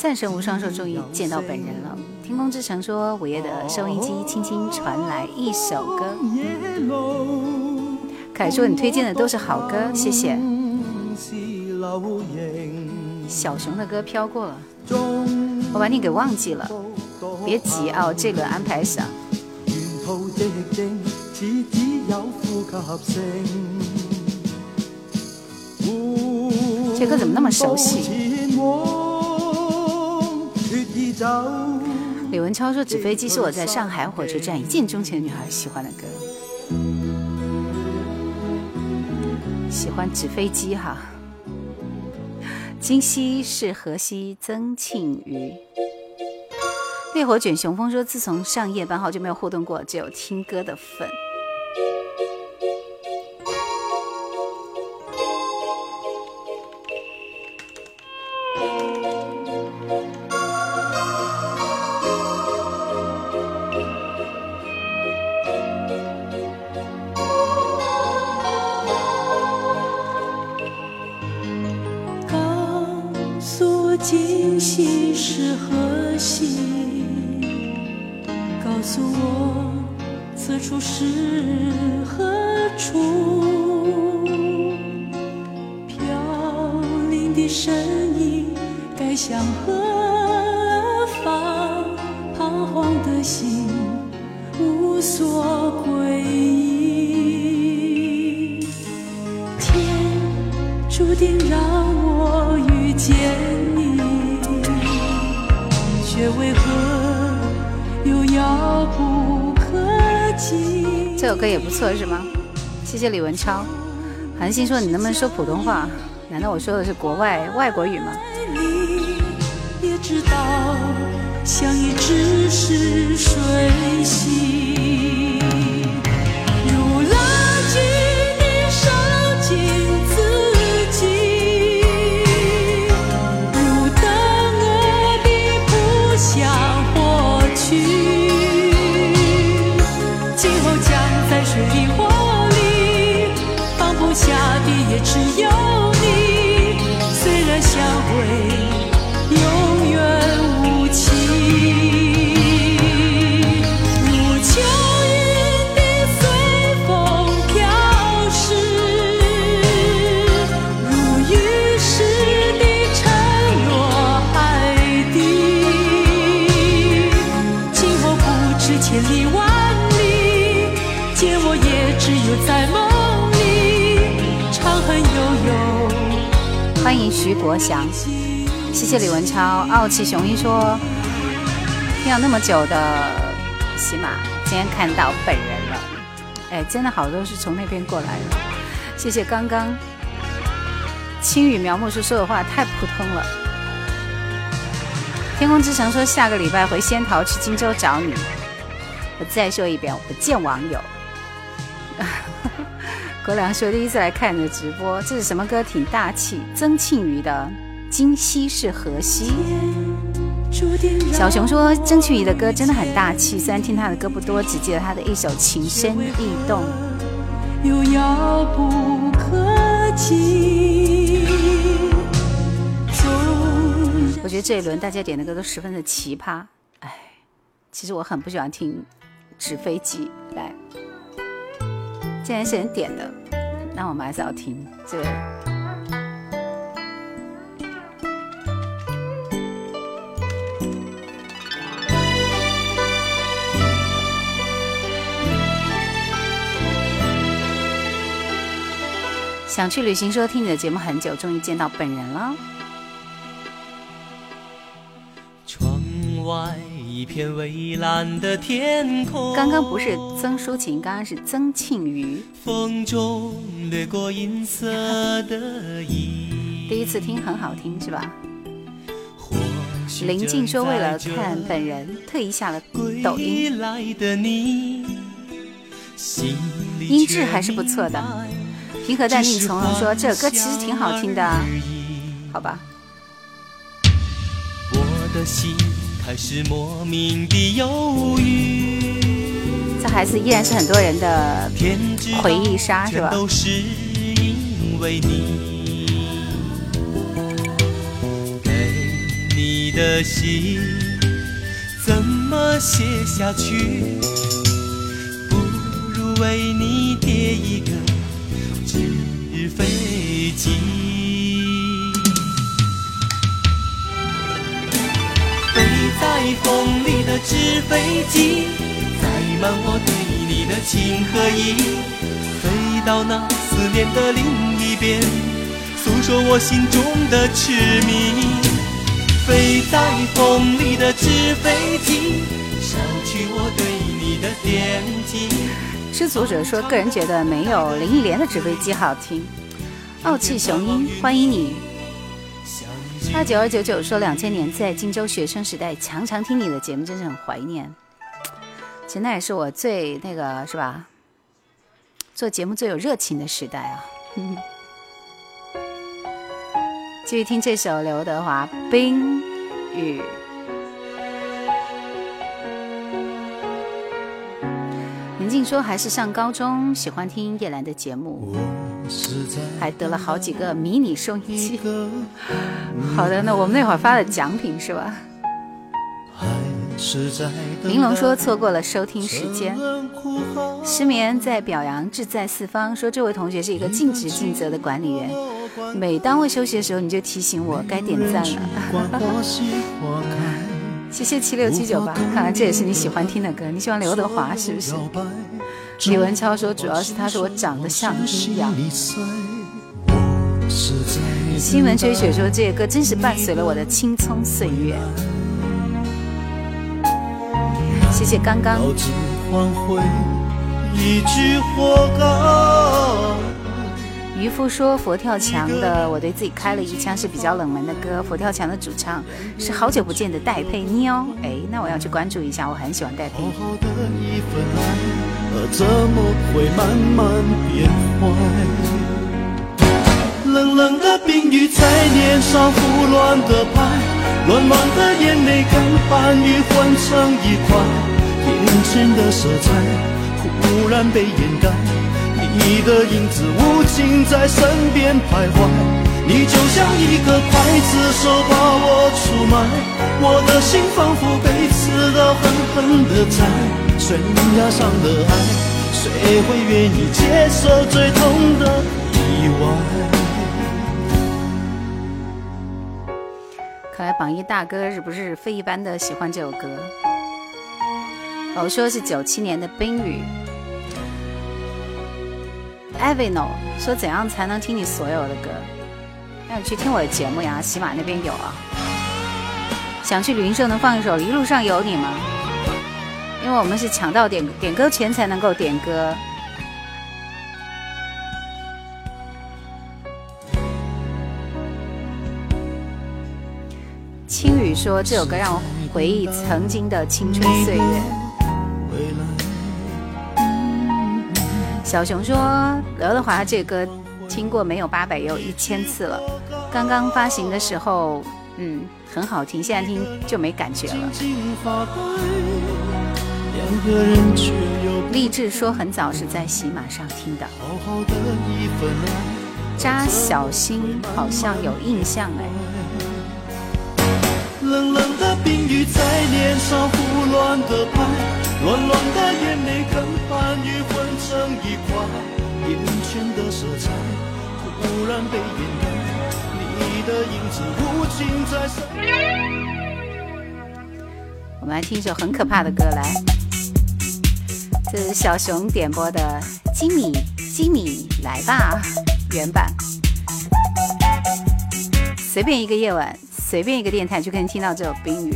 战神無雙說終於見到本人了。天空之城說午夜的收音機輕輕傳來一首歌。凱說你推薦的都是好歌，謝謝。小熊的歌飄過了，我把你給忘記了，別急啊，這輪安排上。这，歌怎麼那麼熟悉？走李文超说：“纸飞机是我在上海火车站一见钟情的女孩喜欢的歌，喜欢纸飞机哈。今夕是何夕？曾庆瑜。烈火卷雄风说：自从上夜班后就没有互动过，只有听歌的份。谢李文超韩信说：你能不能说普通话？难道我说的是国外外国语吗？也只有于国祥，谢谢李文超。傲气雄鹰说，听了那么久的喜马，今天看到本人了。哎，真的好多是从那边过来的。谢谢刚刚青雨苗木说说的话太普通了。天空之城说下个礼拜回仙桃去荆州找你。我再说一遍，我不见网友。国良说第一次来看你的直播，这是什么歌？挺大气。曾庆瑜的《今夕是何夕》。小熊说曾庆瑜的歌真的很大气，虽然听他的歌不多，只记得他的一首《情深意动》。又遥不可及。我觉得这一轮大家点的歌都十分的奇葩，哎，其实我很不喜欢听。纸飞机来，既然是人点的，那我们还是要听这个。想去旅行，说听你的节目很久，终于见到本人了。片蔚蓝的天空。刚刚不是曾淑琴，刚刚是曾庆瑜。风中掠过银色的衣。第一次听很好听是吧？林静说为了看本人，特意下了抖音。音质还是不错的。平和淡定从容说这歌其实挺好听的，好吧。我的心。还是莫名的忧郁。这还是依然是很多人的回忆杀，是吧？都是因为你，给你的信怎么写下去？不如为你叠一个纸飞机。的纸飞机，载满我对你的情和意，飞到那思念的另一边，诉说我心中的痴迷。飞在风里的纸飞机，捎去我对你的惦记。知足者说，个人觉得没有林忆莲的纸飞机好听。傲气雄鹰，欢迎你。那九二九九说，两千年在荆州学生时代，常常听你的节目，真是很怀念。其实那也是我最那个是吧？做节目最有热情的时代啊！继续听这首刘德华《冰雨》。静说，还是上高中喜欢听叶兰的节目。还得了好几个迷你收音机。好的，那我们那会儿发的奖品是吧？玲珑说错过了收听时间。失眠在表扬志在四方说这位同学是一个尽职尽责的管理员，每当我休息的时候你就提醒我该点赞了。谢谢七六七九八，看来这也是你喜欢听的歌。你喜欢刘德华是不是？李文超说：“主要是他说我长得像一样。”新闻吹雪说：“这个歌真是伴随了我的青葱岁月。”谢谢刚刚。渔夫说：“佛跳墙的，我对自己开了一枪，是比较冷门的歌。佛跳墙的主唱是好久不见的戴佩妮哦，哎，那我要去关注一下，我很喜欢戴佩妮。”好好的一份爱，而怎么会慢慢变坏？冷冷的冰雨在脸上胡乱的拍，乱乱的眼泪跟寒雨混成一块，眼前的色彩忽然被掩盖，你的影子无情在身边徘徊，你就像一个刽子手把我出卖，我的心仿佛被刺刀狠狠的宰。悬崖上的爱，谁会愿意接受最痛的意外？看来榜一大哥是不是非一般的喜欢这首歌？我说是九七年的《冰雨》。Avino 说怎样才能听你所有的歌？那你去听我的节目呀，喜马那边有啊。想去旅行社能放一首《一路上有你》吗？因为我们是抢到点点歌前才能够点歌。青雨说这首歌让我回忆曾经的青春岁月。小熊说刘德华这歌听过没有八百也有一千次了，刚刚发行的时候，嗯，很好听，现在听就没感觉了。励志说很早是在喜马上听的。扎小新好像有印象哎。冷冷的冰雨在脸上胡乱的拍，暖暖的眼泪跟寒雨混成一块，眼前的色彩突然被掩盖，你的影子无情在深。我们来听一首很可怕的歌，来，这是小熊点播的《吉米吉米来吧》原版，随便一个夜晚。随便一个电台就可以听到这首《冰雨》，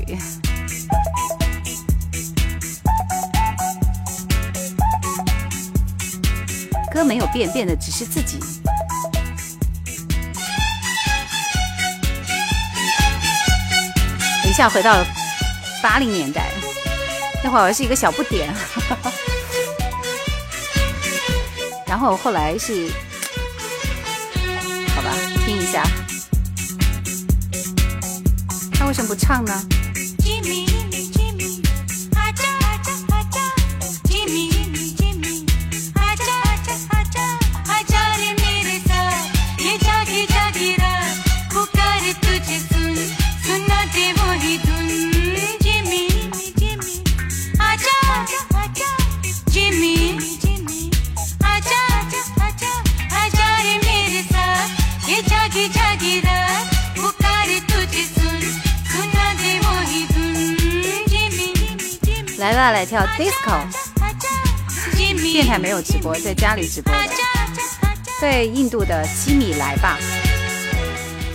歌没有变，变的只是自己。一下回到了八零年代，那会儿我是一个小不点，然后后来是，好吧，听一下。为什么不唱呢？来啦，来跳 disco。电台没有直播，在家里直播的。在，印度的西米来吧。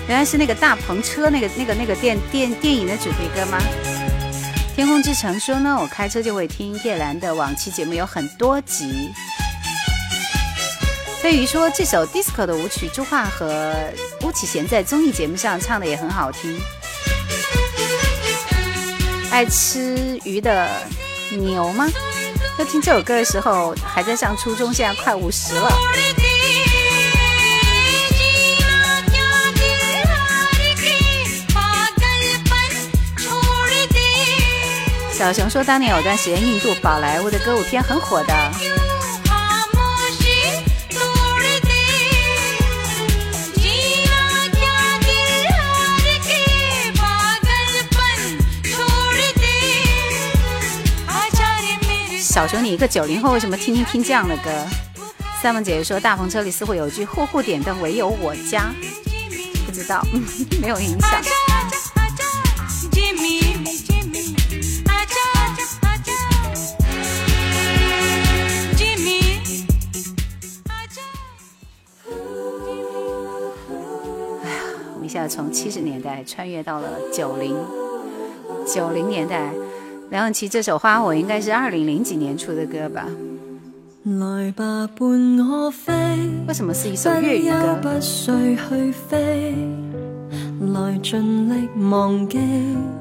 原来是那个大篷车，那个、那个、那个电电电影的主题歌吗？天空之城说呢，我开车就会听叶兰的往期节目，有很多集。飞鱼说这首 disco 的舞曲，朱桦和巫启贤在综艺节目上唱的也很好听。爱吃鱼的。牛吗？在听这首歌的时候还在上初中，现在快五十了。小熊说，当年有段时间印度宝莱坞的歌舞片很火的。小熊，你一个九零后，为什么听听听这样的歌？三文姐姐说，大篷车里似乎有句“户户点灯，唯有我家”，不知道，没有影响。哎呀，我们一下从七十年代穿越到了九零九零年代。梁咏琪这首《花火》应该是二零零几年出的歌吧？来吧，伴我飞。为什么是一首粤语歌？来尽力忘记。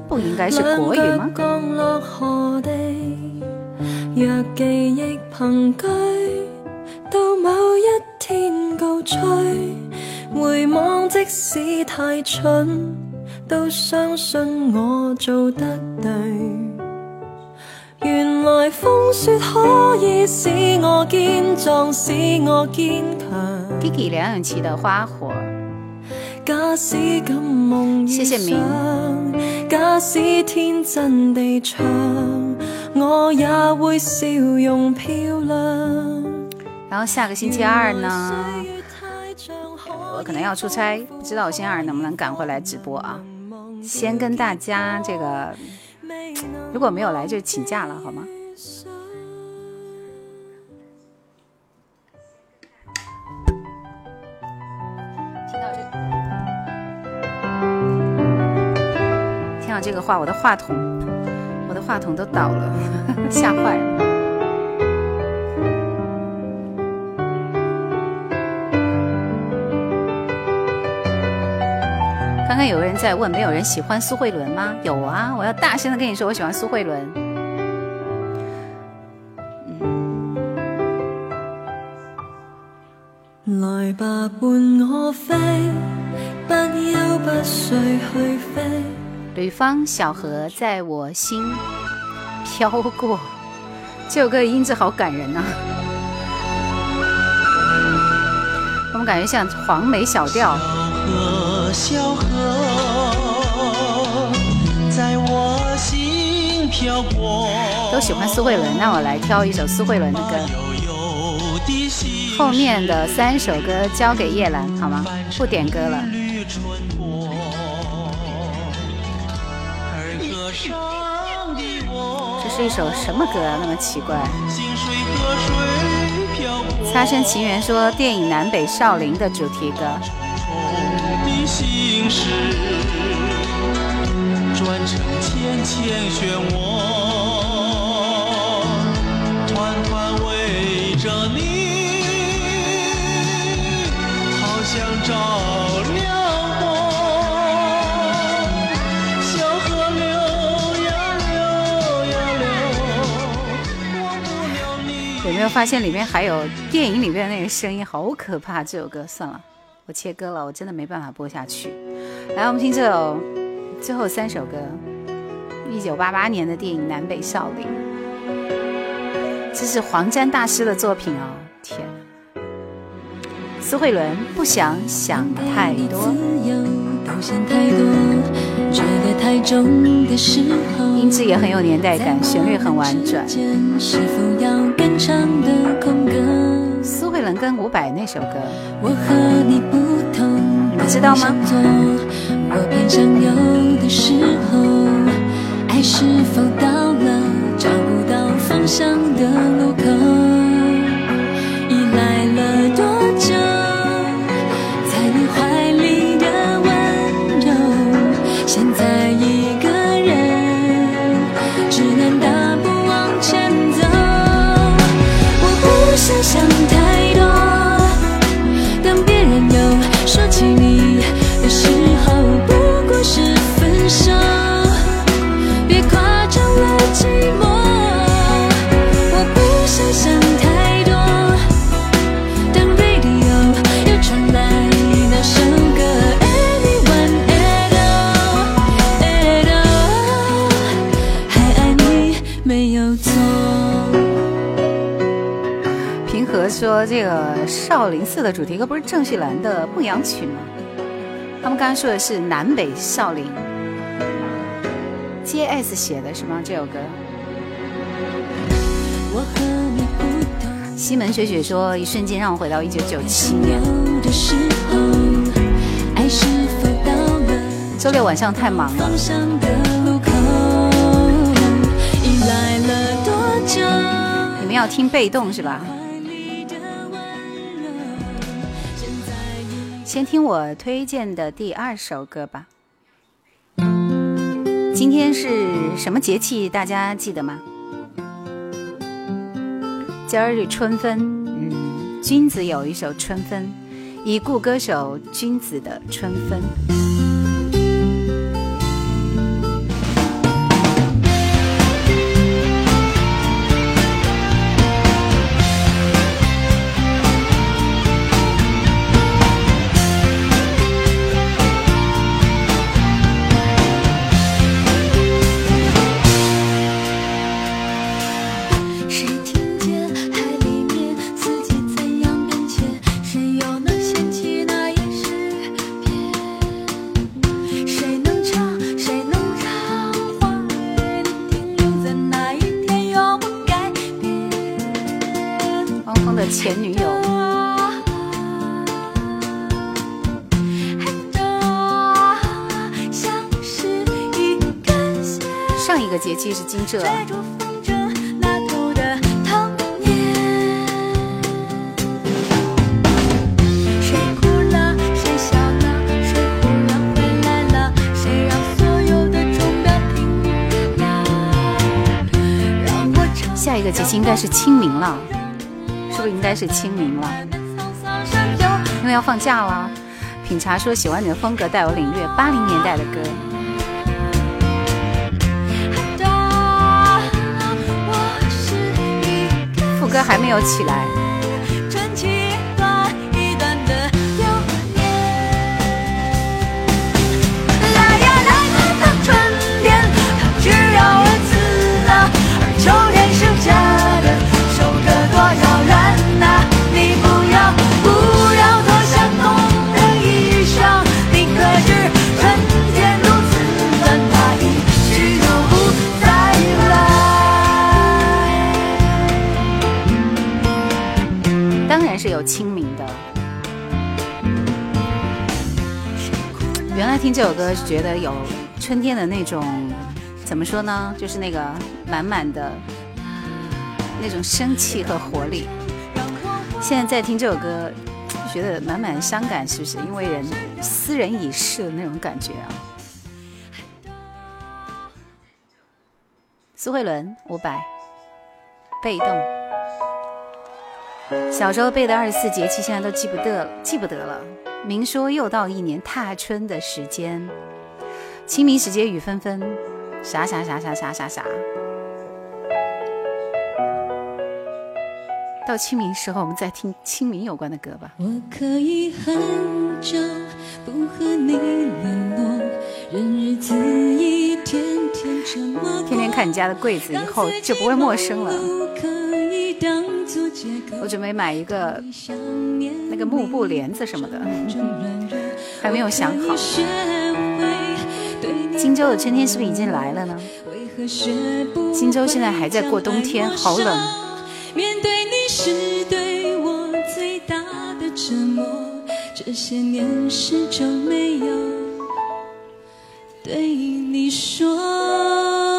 不应该是国语吗？降落何地？若记忆凭据，到某一天告吹。回望即使太蠢，都相信我做得对。原来风雪可以使我坚壮，使我坚强。Kiki 梁咏琪的花火。假使敢梦谢谢明。假使天真地唱，我也会笑容漂亮。然后下个星期二呢，我可能要出差，不知道我星期二能不能赶回来直播啊？先跟大家这个。如果没有来就请假了好吗？听到这个话我的话筒我的话筒都倒了 吓坏了。刚刚有个人在问，没有人喜欢苏慧伦吗？有啊，我要大声的跟你说，我喜欢苏慧伦。来吧，伴我飞，不休不睡去飞。吕方，小河在我心飘过，这首歌的音质好感人呐、我们感觉像黄梅小调。飘过，都喜欢苏慧伦，那我来挑一首苏慧伦的歌。后面的三首歌交给叶兰好吗？不点歌了。这是一首什么歌啊？那么奇怪。擦身情缘说电影《南北少林》的主题歌。成浅浅漩涡，团团围着你，好像照亮我。小河流呀流呀流，忘不了你。有没有发现里面还有电影里面的那个声音，好可怕！这首歌算了，我切歌了，我真的没办法播下去。来，我们听这首最后三首歌，一九八八年的电影《南北少林》，这是黄沾大师的作品哦。天哪，苏慧伦不想想太多，都想太多，觉得太重的时候，音质也很有年代感，旋律很婉转。苏慧伦跟伍佰那首歌，我和你不同，你们知道吗？我偏想有的时候，爱是否到了找不到方向的路口？少林寺的主题歌不是郑绪岚的《牧羊曲》吗？他们刚刚说的是南北少林，J.S 写的是吗？这首歌。我和你不同。西门雪雪说，一瞬间让我回到一九九七年。周六晚上太忙了，你们要听被动是吧？先听我推荐的第二首歌吧。今天是什么节气？大家记得吗？今儿日春分，嗯，君子有一首《春分》，已故歌手君子的《春分》。下一个节气应该是清明了，是不是应该是清明了？因为要放假了。品茶说喜欢你的风格，带我领略八零年代的歌。哥还没有起来。听这首歌觉得有春天的那种，怎么说呢？就是那个满满的那种生气和活力。现在在听这首歌，觉得满满伤感，是不是？因为人斯人已逝的那种感觉啊。苏慧伦，伍佰，被动。小时候背的二十四节气，现在都记不得了，记不得了。明说又到一年踏春的时间，清明时节雨纷纷，啥啥啥啥啥啥啥。到清明时候，我们再听清明有关的歌吧。我可以很久不和你联络，任日子一天天沉默天天看你家的柜子，以后就不会陌生了。我准备买一个那个幕布帘子什么的，还没有想好。荆州的春天是不是已经来了呢？荆州现在还在过冬天，好冷。面对你是对我最大的折磨，这些年始终没有对你说。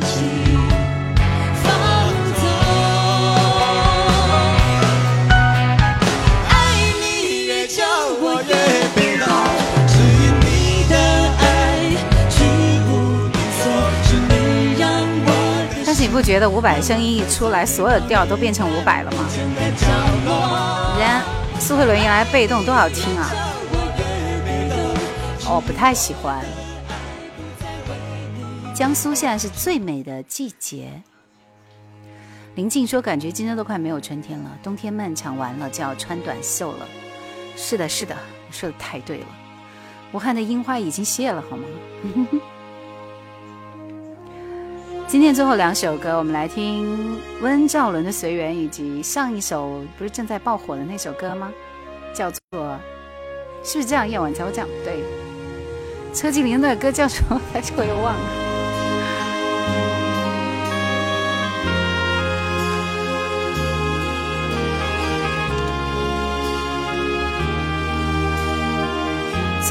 但是你不觉得伍佰声音一出来，所有调都变成伍佰了吗？人。苏慧伦原来被动多好听啊！哦，不太喜欢。江苏现在是最美的季节。林静说：“感觉今天都快没有春天了，冬天漫长完了就要穿短袖了。”是的，是的，说的太对了。武汉的樱花已经谢了，好吗？今天最后两首歌，我们来听温兆伦的《随缘》，以及上一首不是正在爆火的那首歌吗？叫做是不是这样？夜晚才会这样？对，车继麟的歌叫什么？来着我又忘了。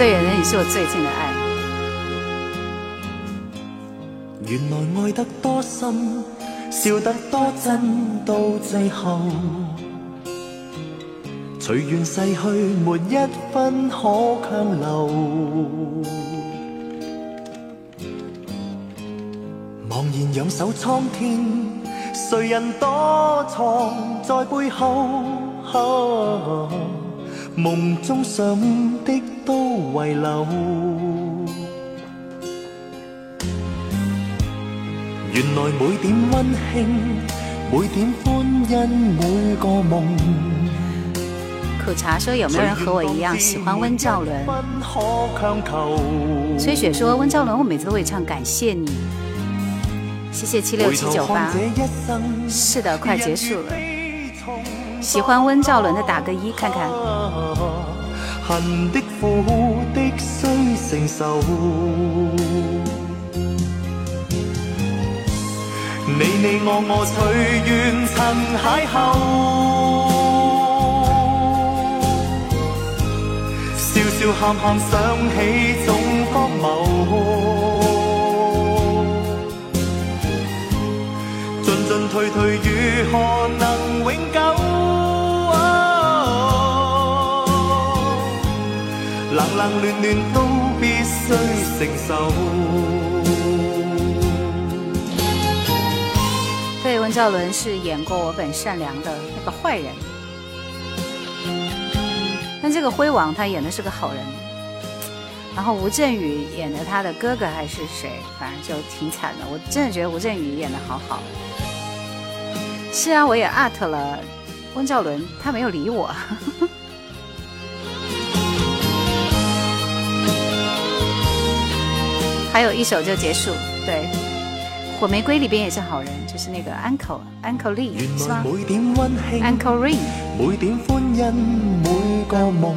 最远的你是我最近的爱。原来爱得多深，笑得多真，到最后，随缘逝去，没一分可强留。茫然仰首苍天，谁人躲藏在背后？梦中想的都遗留。原来每点温馨，每点欢欣，每个梦。苦茶说：“有没有人和我一样喜欢温兆伦？”崔雪说：“温兆伦，我每次都会唱感谢你。”谢谢七六七九八。是的，快结束了。喜欢温兆伦的打个一看看。恨的苦的需承受。你你我我隨緣曾邂逅，笑笑喊喊想起總荒謬，進進退退如何能永久？冷冷暖暖都必須承受。对，温兆伦是演过《我本善良》的那个坏人，但这个辉煌他演的是个好人。然后吴镇宇演的他的哥哥还是谁，反正就挺惨的。我真的觉得吴镇宇演的好好。是啊，我也 at 了温兆伦，他没有理我。还有一首就结束，对，《火玫瑰》里边也是好人。就是那个 Uncle Uncle Lee 是吧？Uncle Ring。每點歡欣，每個夢，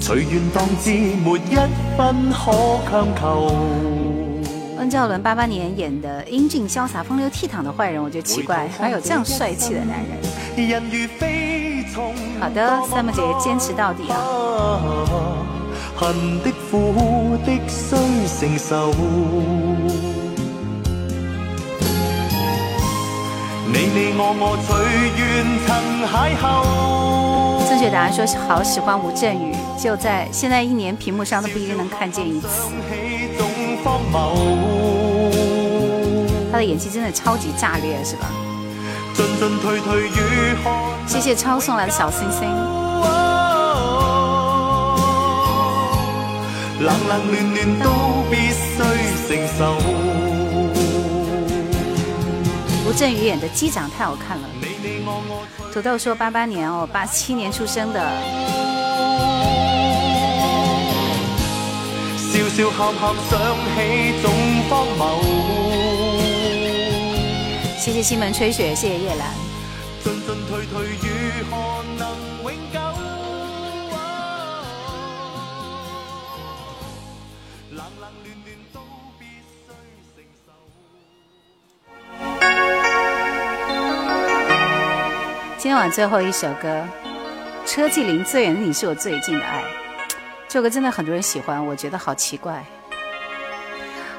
隨緣當至，沒一分可強求。温兆伦八八年演的英俊潇灑、風流倜傥的壞人，我覺得奇怪，還有這樣帥氣的男人。好的，三木姐堅持到底啊！恨的苦的需承受。你你我我隨緣曾邂逅。正确答案说是好喜欢吴镇宇，就在现在一年屏幕上都不一定能看见一次。他的演技真的超级炸裂，是吧？谢谢超送来的小星星。冷冷暖暖都必須承受。吴镇宇演的机长太好看了。土豆说八八年哦，八七年出生的。笑笑喊喊想起总荒謬。谢谢西门吹雪，谢谢叶兰。今晚最后一首歌，车继林《最远的你是我最近的爱》，这首歌真的很多人喜欢，我觉得好奇怪。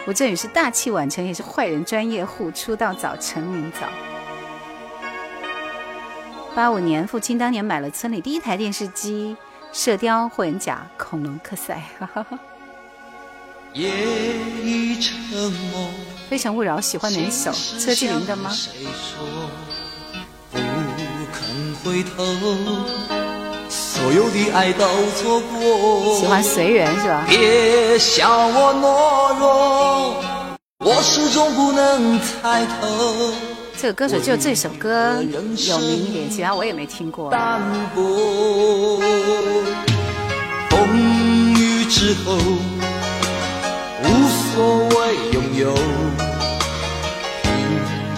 吴镇宇是大器晚成，也是坏人专业户，出道早，成名早。八五年，父亲当年买了村里第一台电视机，射雕、霍元甲、恐龙克赛。夜已沉默。非诚勿扰，喜欢哪一首？车继林的吗？回头，所有的爱都错过。喜欢随缘是吧？别笑我懦弱，我始终不能抬头。这个歌手就这首歌有名一点，其他我也没听过。淡薄，风雨之后无所谓拥有，萍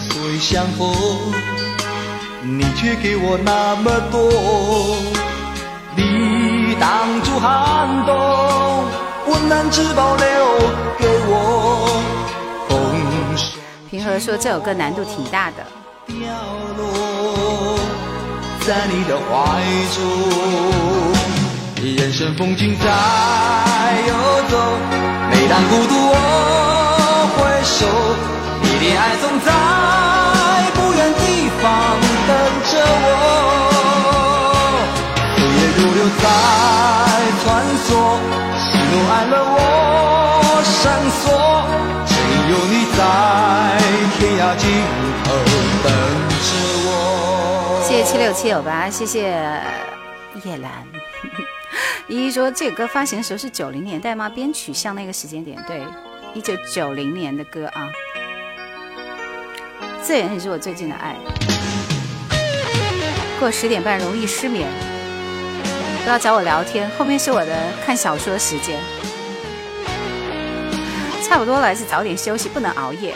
水相逢。你却给我那么多，你挡住寒冬，温暖只保留给我。平和说这首歌难度挺大的。掉落在你的怀中，人生风景在游走，每当孤独我回首，你的爱总在着我，岁月如流在穿梭，喜怒哀乐我闪烁，只有你在天涯尽头等着我。谢谢七六七九八，谢谢叶兰。依依说这个歌发行的时候是九零年代吗？编曲像那个时间点，对，一九九零年的歌啊。这也是我最近的爱。过十点半容易失眠，不要找我聊天。后面是我的看小说时间，差不多了，还是早点休息，不能熬夜。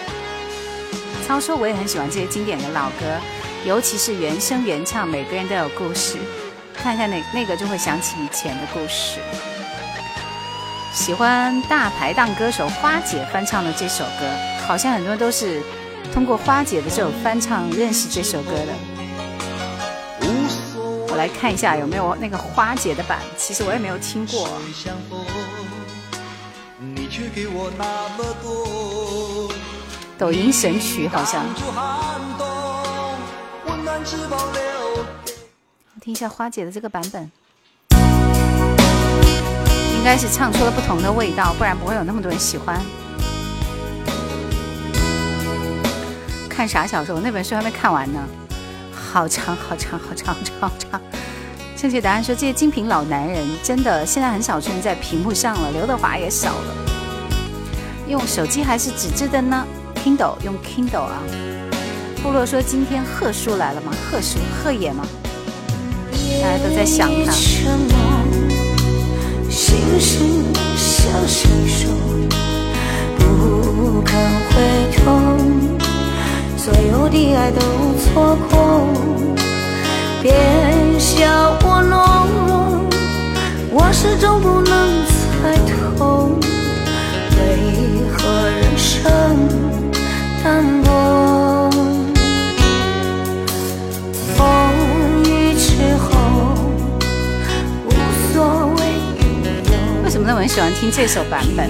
超说我也很喜欢这些经典的老歌，尤其是原声原唱，每个人都有故事。看看那那个，就会想起以前的故事。喜欢大排档歌手花姐翻唱的这首歌，好像很多都是通过花姐的这首翻唱认识这首歌的。我来看一下有没有那个花姐的版，其实我也没有听过。抖音神曲好像。听一下花姐的这个版本。应该是唱出了不同的味道，不然不会有那么多人喜欢。看啥小说？那本书还没看完呢，好长好长好长好长。好长正确答案说这些精品老男人真的现在很少出现在屏幕上了，刘德华也少了。用手机还是纸质的呢？Kindle 用 Kindle 啊。部落说今天贺叔来了吗？贺叔贺爷吗？大家都在想他。心事向谁说，不肯回头，所有的爱都错过。别笑我懦弱，我始终不能猜透，为何人生淡薄。风雨之后，无所谓。怎么那么喜欢听这首版本？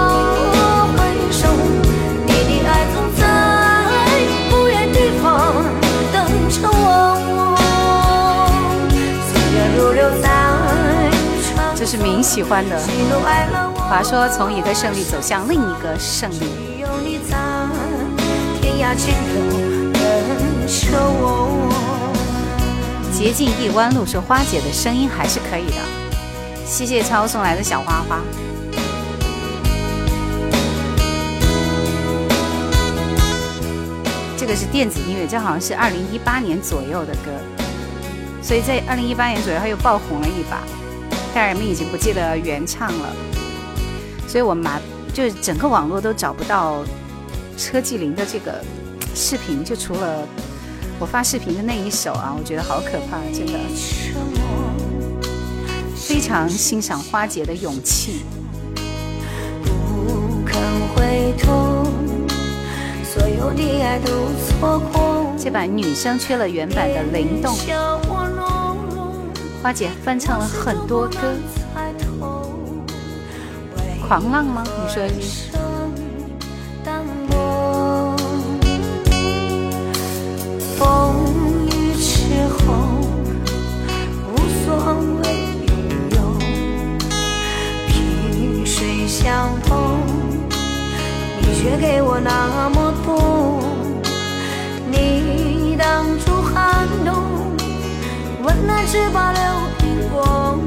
是明喜欢的。话说，从一个胜利走向另一个胜利。捷径一弯路，说花姐的声音还是可以的。谢谢超送来的小花花。这个是电子音乐，这好像是二零一八年左右的歌，所以在二零一八年左右，他又爆红了一把。但人们已经不记得原唱了，所以我们马就是整个网络都找不到车继林的这个视频，就除了我发视频的那一首啊，我觉得好可怕，真的。非常欣赏花姐的勇气。这版女生缺了原版的灵动。花姐翻唱了很多歌，狂浪吗？你说的是？风雨之后无所谓拥有，萍水相逢，你却给我那么多，你挡住寒冬。温暖只保留苹果，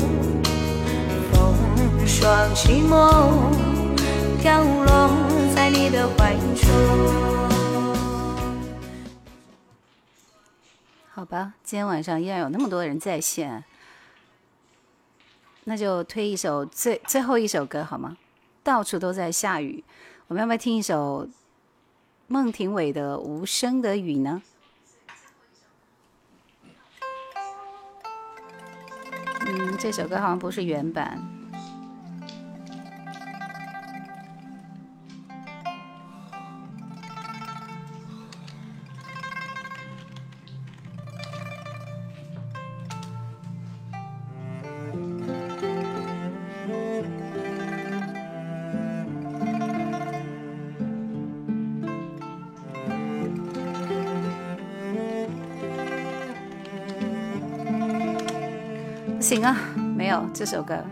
风霜寂寞，飘落在你的怀中。好吧，今天晚上依然有那么多人在线，那就推一首最最后一首歌好吗？到处都在下雨，我们要不要听一首孟庭苇的《无声的雨》呢？嗯，这首歌好像不是原版。这首歌，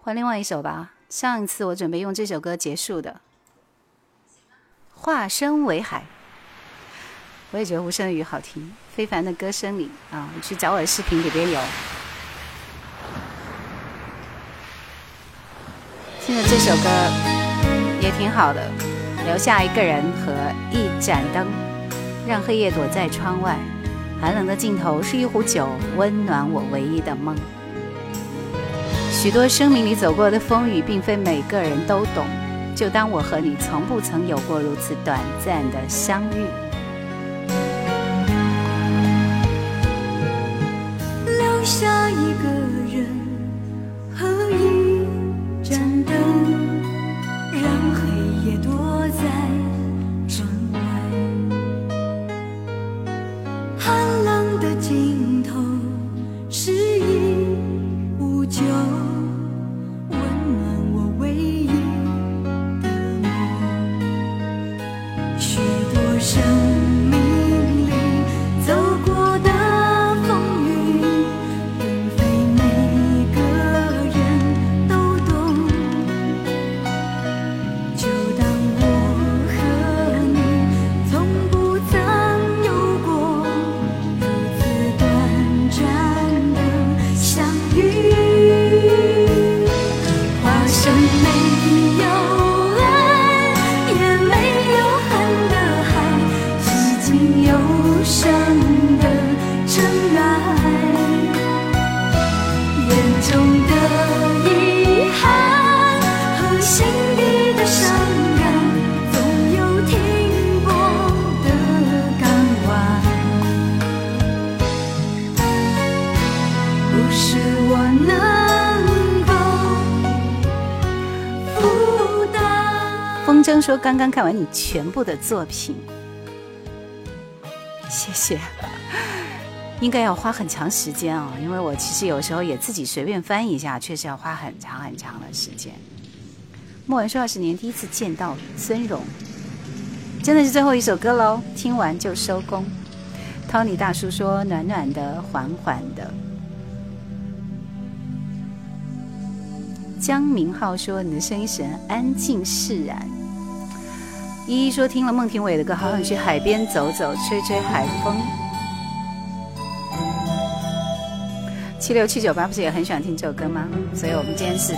换另外一首吧。上一次我准备用这首歌结束的，《化身为海》。我也觉得《无声的雨》好听，非凡的歌声里啊，你去找我的视频里边有。听着这首歌也挺好的，留下一个人和一盏灯，让黑夜躲在窗外，寒冷的尽头是一壶酒，温暖我唯一的梦。许多生命里走过的风雨，并非每个人都懂，就当我和你从不曾有过如此短暂的相遇。留下一个刚刚看完你全部的作品，谢谢。应该要花很长时间哦、因为我其实有时候也自己随便翻一下，确实要花很长很长的时间。”莫文说：“二十年第一次见到孙荣，真的是最后一首歌喽，听完就收工。”Tony 大叔说：“暖暖的，缓缓的。”江明浩说：“你的声音使人安静释然。”依依说：“听了孟庭苇的歌，好想去海边走走，吹吹海风。”七六七九八不是也很喜欢听这首歌吗？所以我们今天是，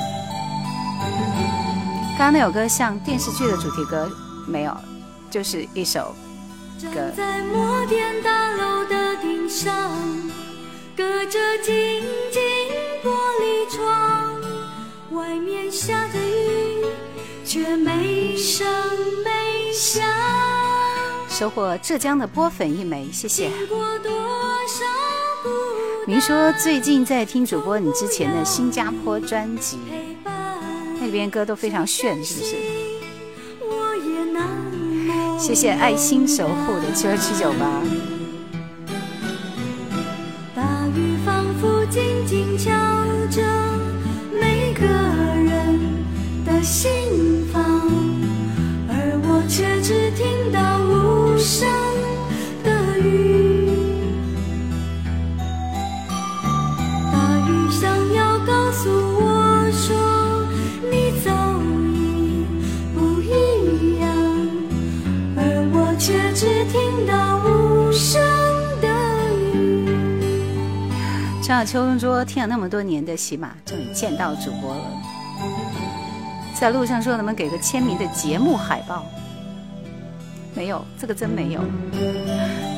刚刚那首歌像电视剧的主题歌，没有，就是一首歌。在摩天大楼的顶上，隔着晶晶玻璃窗，外面下着雨，却没声没。收获浙江的波粉一枚，谢谢。您说最近在听主播你之前的新加坡专辑，那边歌都非常炫，是不是？谢谢爱心守护的七二七九八。大雨仿佛静静敲着每个人的心，却只听到无声的雨。大雨想要告诉我说，你早已不一样，而我却只听到无声的雨。张小秋说：“听了那么多年的喜马，终于见到主播了。在路上说能不能给个签名的节目海报？没有，这个真没有。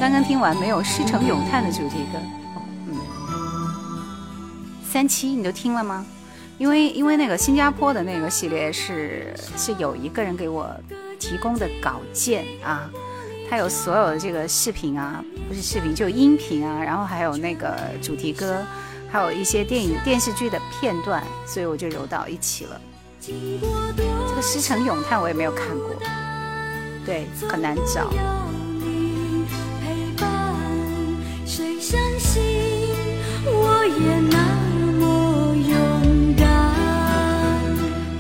刚刚听完没有《诗城咏叹》的主题歌。嗯，三七你都听了吗？因为因为那个新加坡的那个系列是是有一个人给我提供的稿件啊。”他有所有的这个视频啊，不是视频，就音频啊，然后还有那个主题歌，还有一些电影、电视剧的片段，所以我就揉到一起了。这个《诗城咏叹》我也没有看过，对，很难找。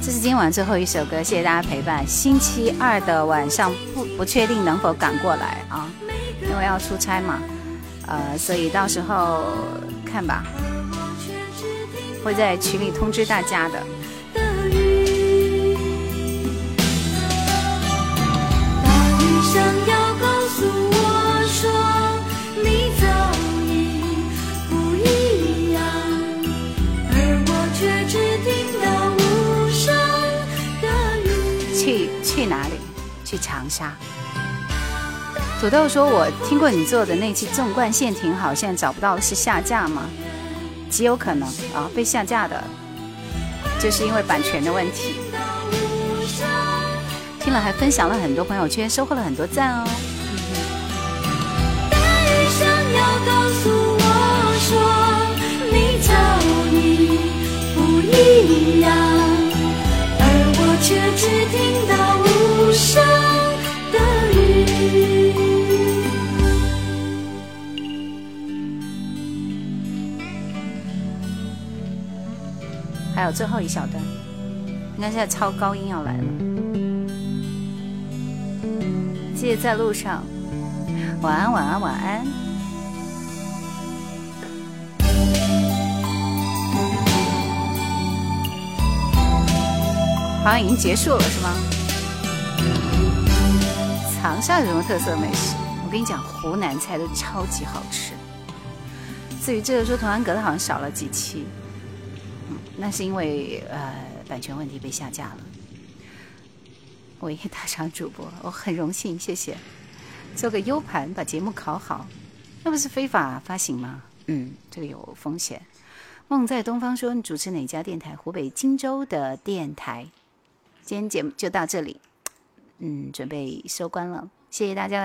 这是今晚最后一首歌，谢谢大家陪伴。星期二的晚上不不确定能否赶过来啊，因为要出差嘛，呃，所以到时候看吧，会在群里通知大家。的诉我说，你早已不一样，而我却只听到无声哪里？去长沙。土豆说：“我听过你做的那期纵贯线挺好，现在找不到是下架吗？极有可能啊，被下架的，就是因为版权的问题。听了还分享了很多朋友圈，收获了很多赞哦。”要告诉我说你早你不一样而我却只听到无声的雨还有最后一小段应该现在超高音要来了。谢谢在路上。晚安晚安晚安。好像已经结束了，是吗？长沙有什么特色美食？我跟你讲，湖南菜都超级好吃。至于这个说同安阁的，好像少了几期，嗯，那是因为呃版权问题被下架了。我一大厂主播，我很荣幸，谢谢。做个 U 盘，把节目考好，那不是非法发行吗？嗯，这个有风险。梦在东方说，你主持哪家电台？湖北荆州的电台。今天节目就到这里，嗯，准备收官了，谢谢大家的。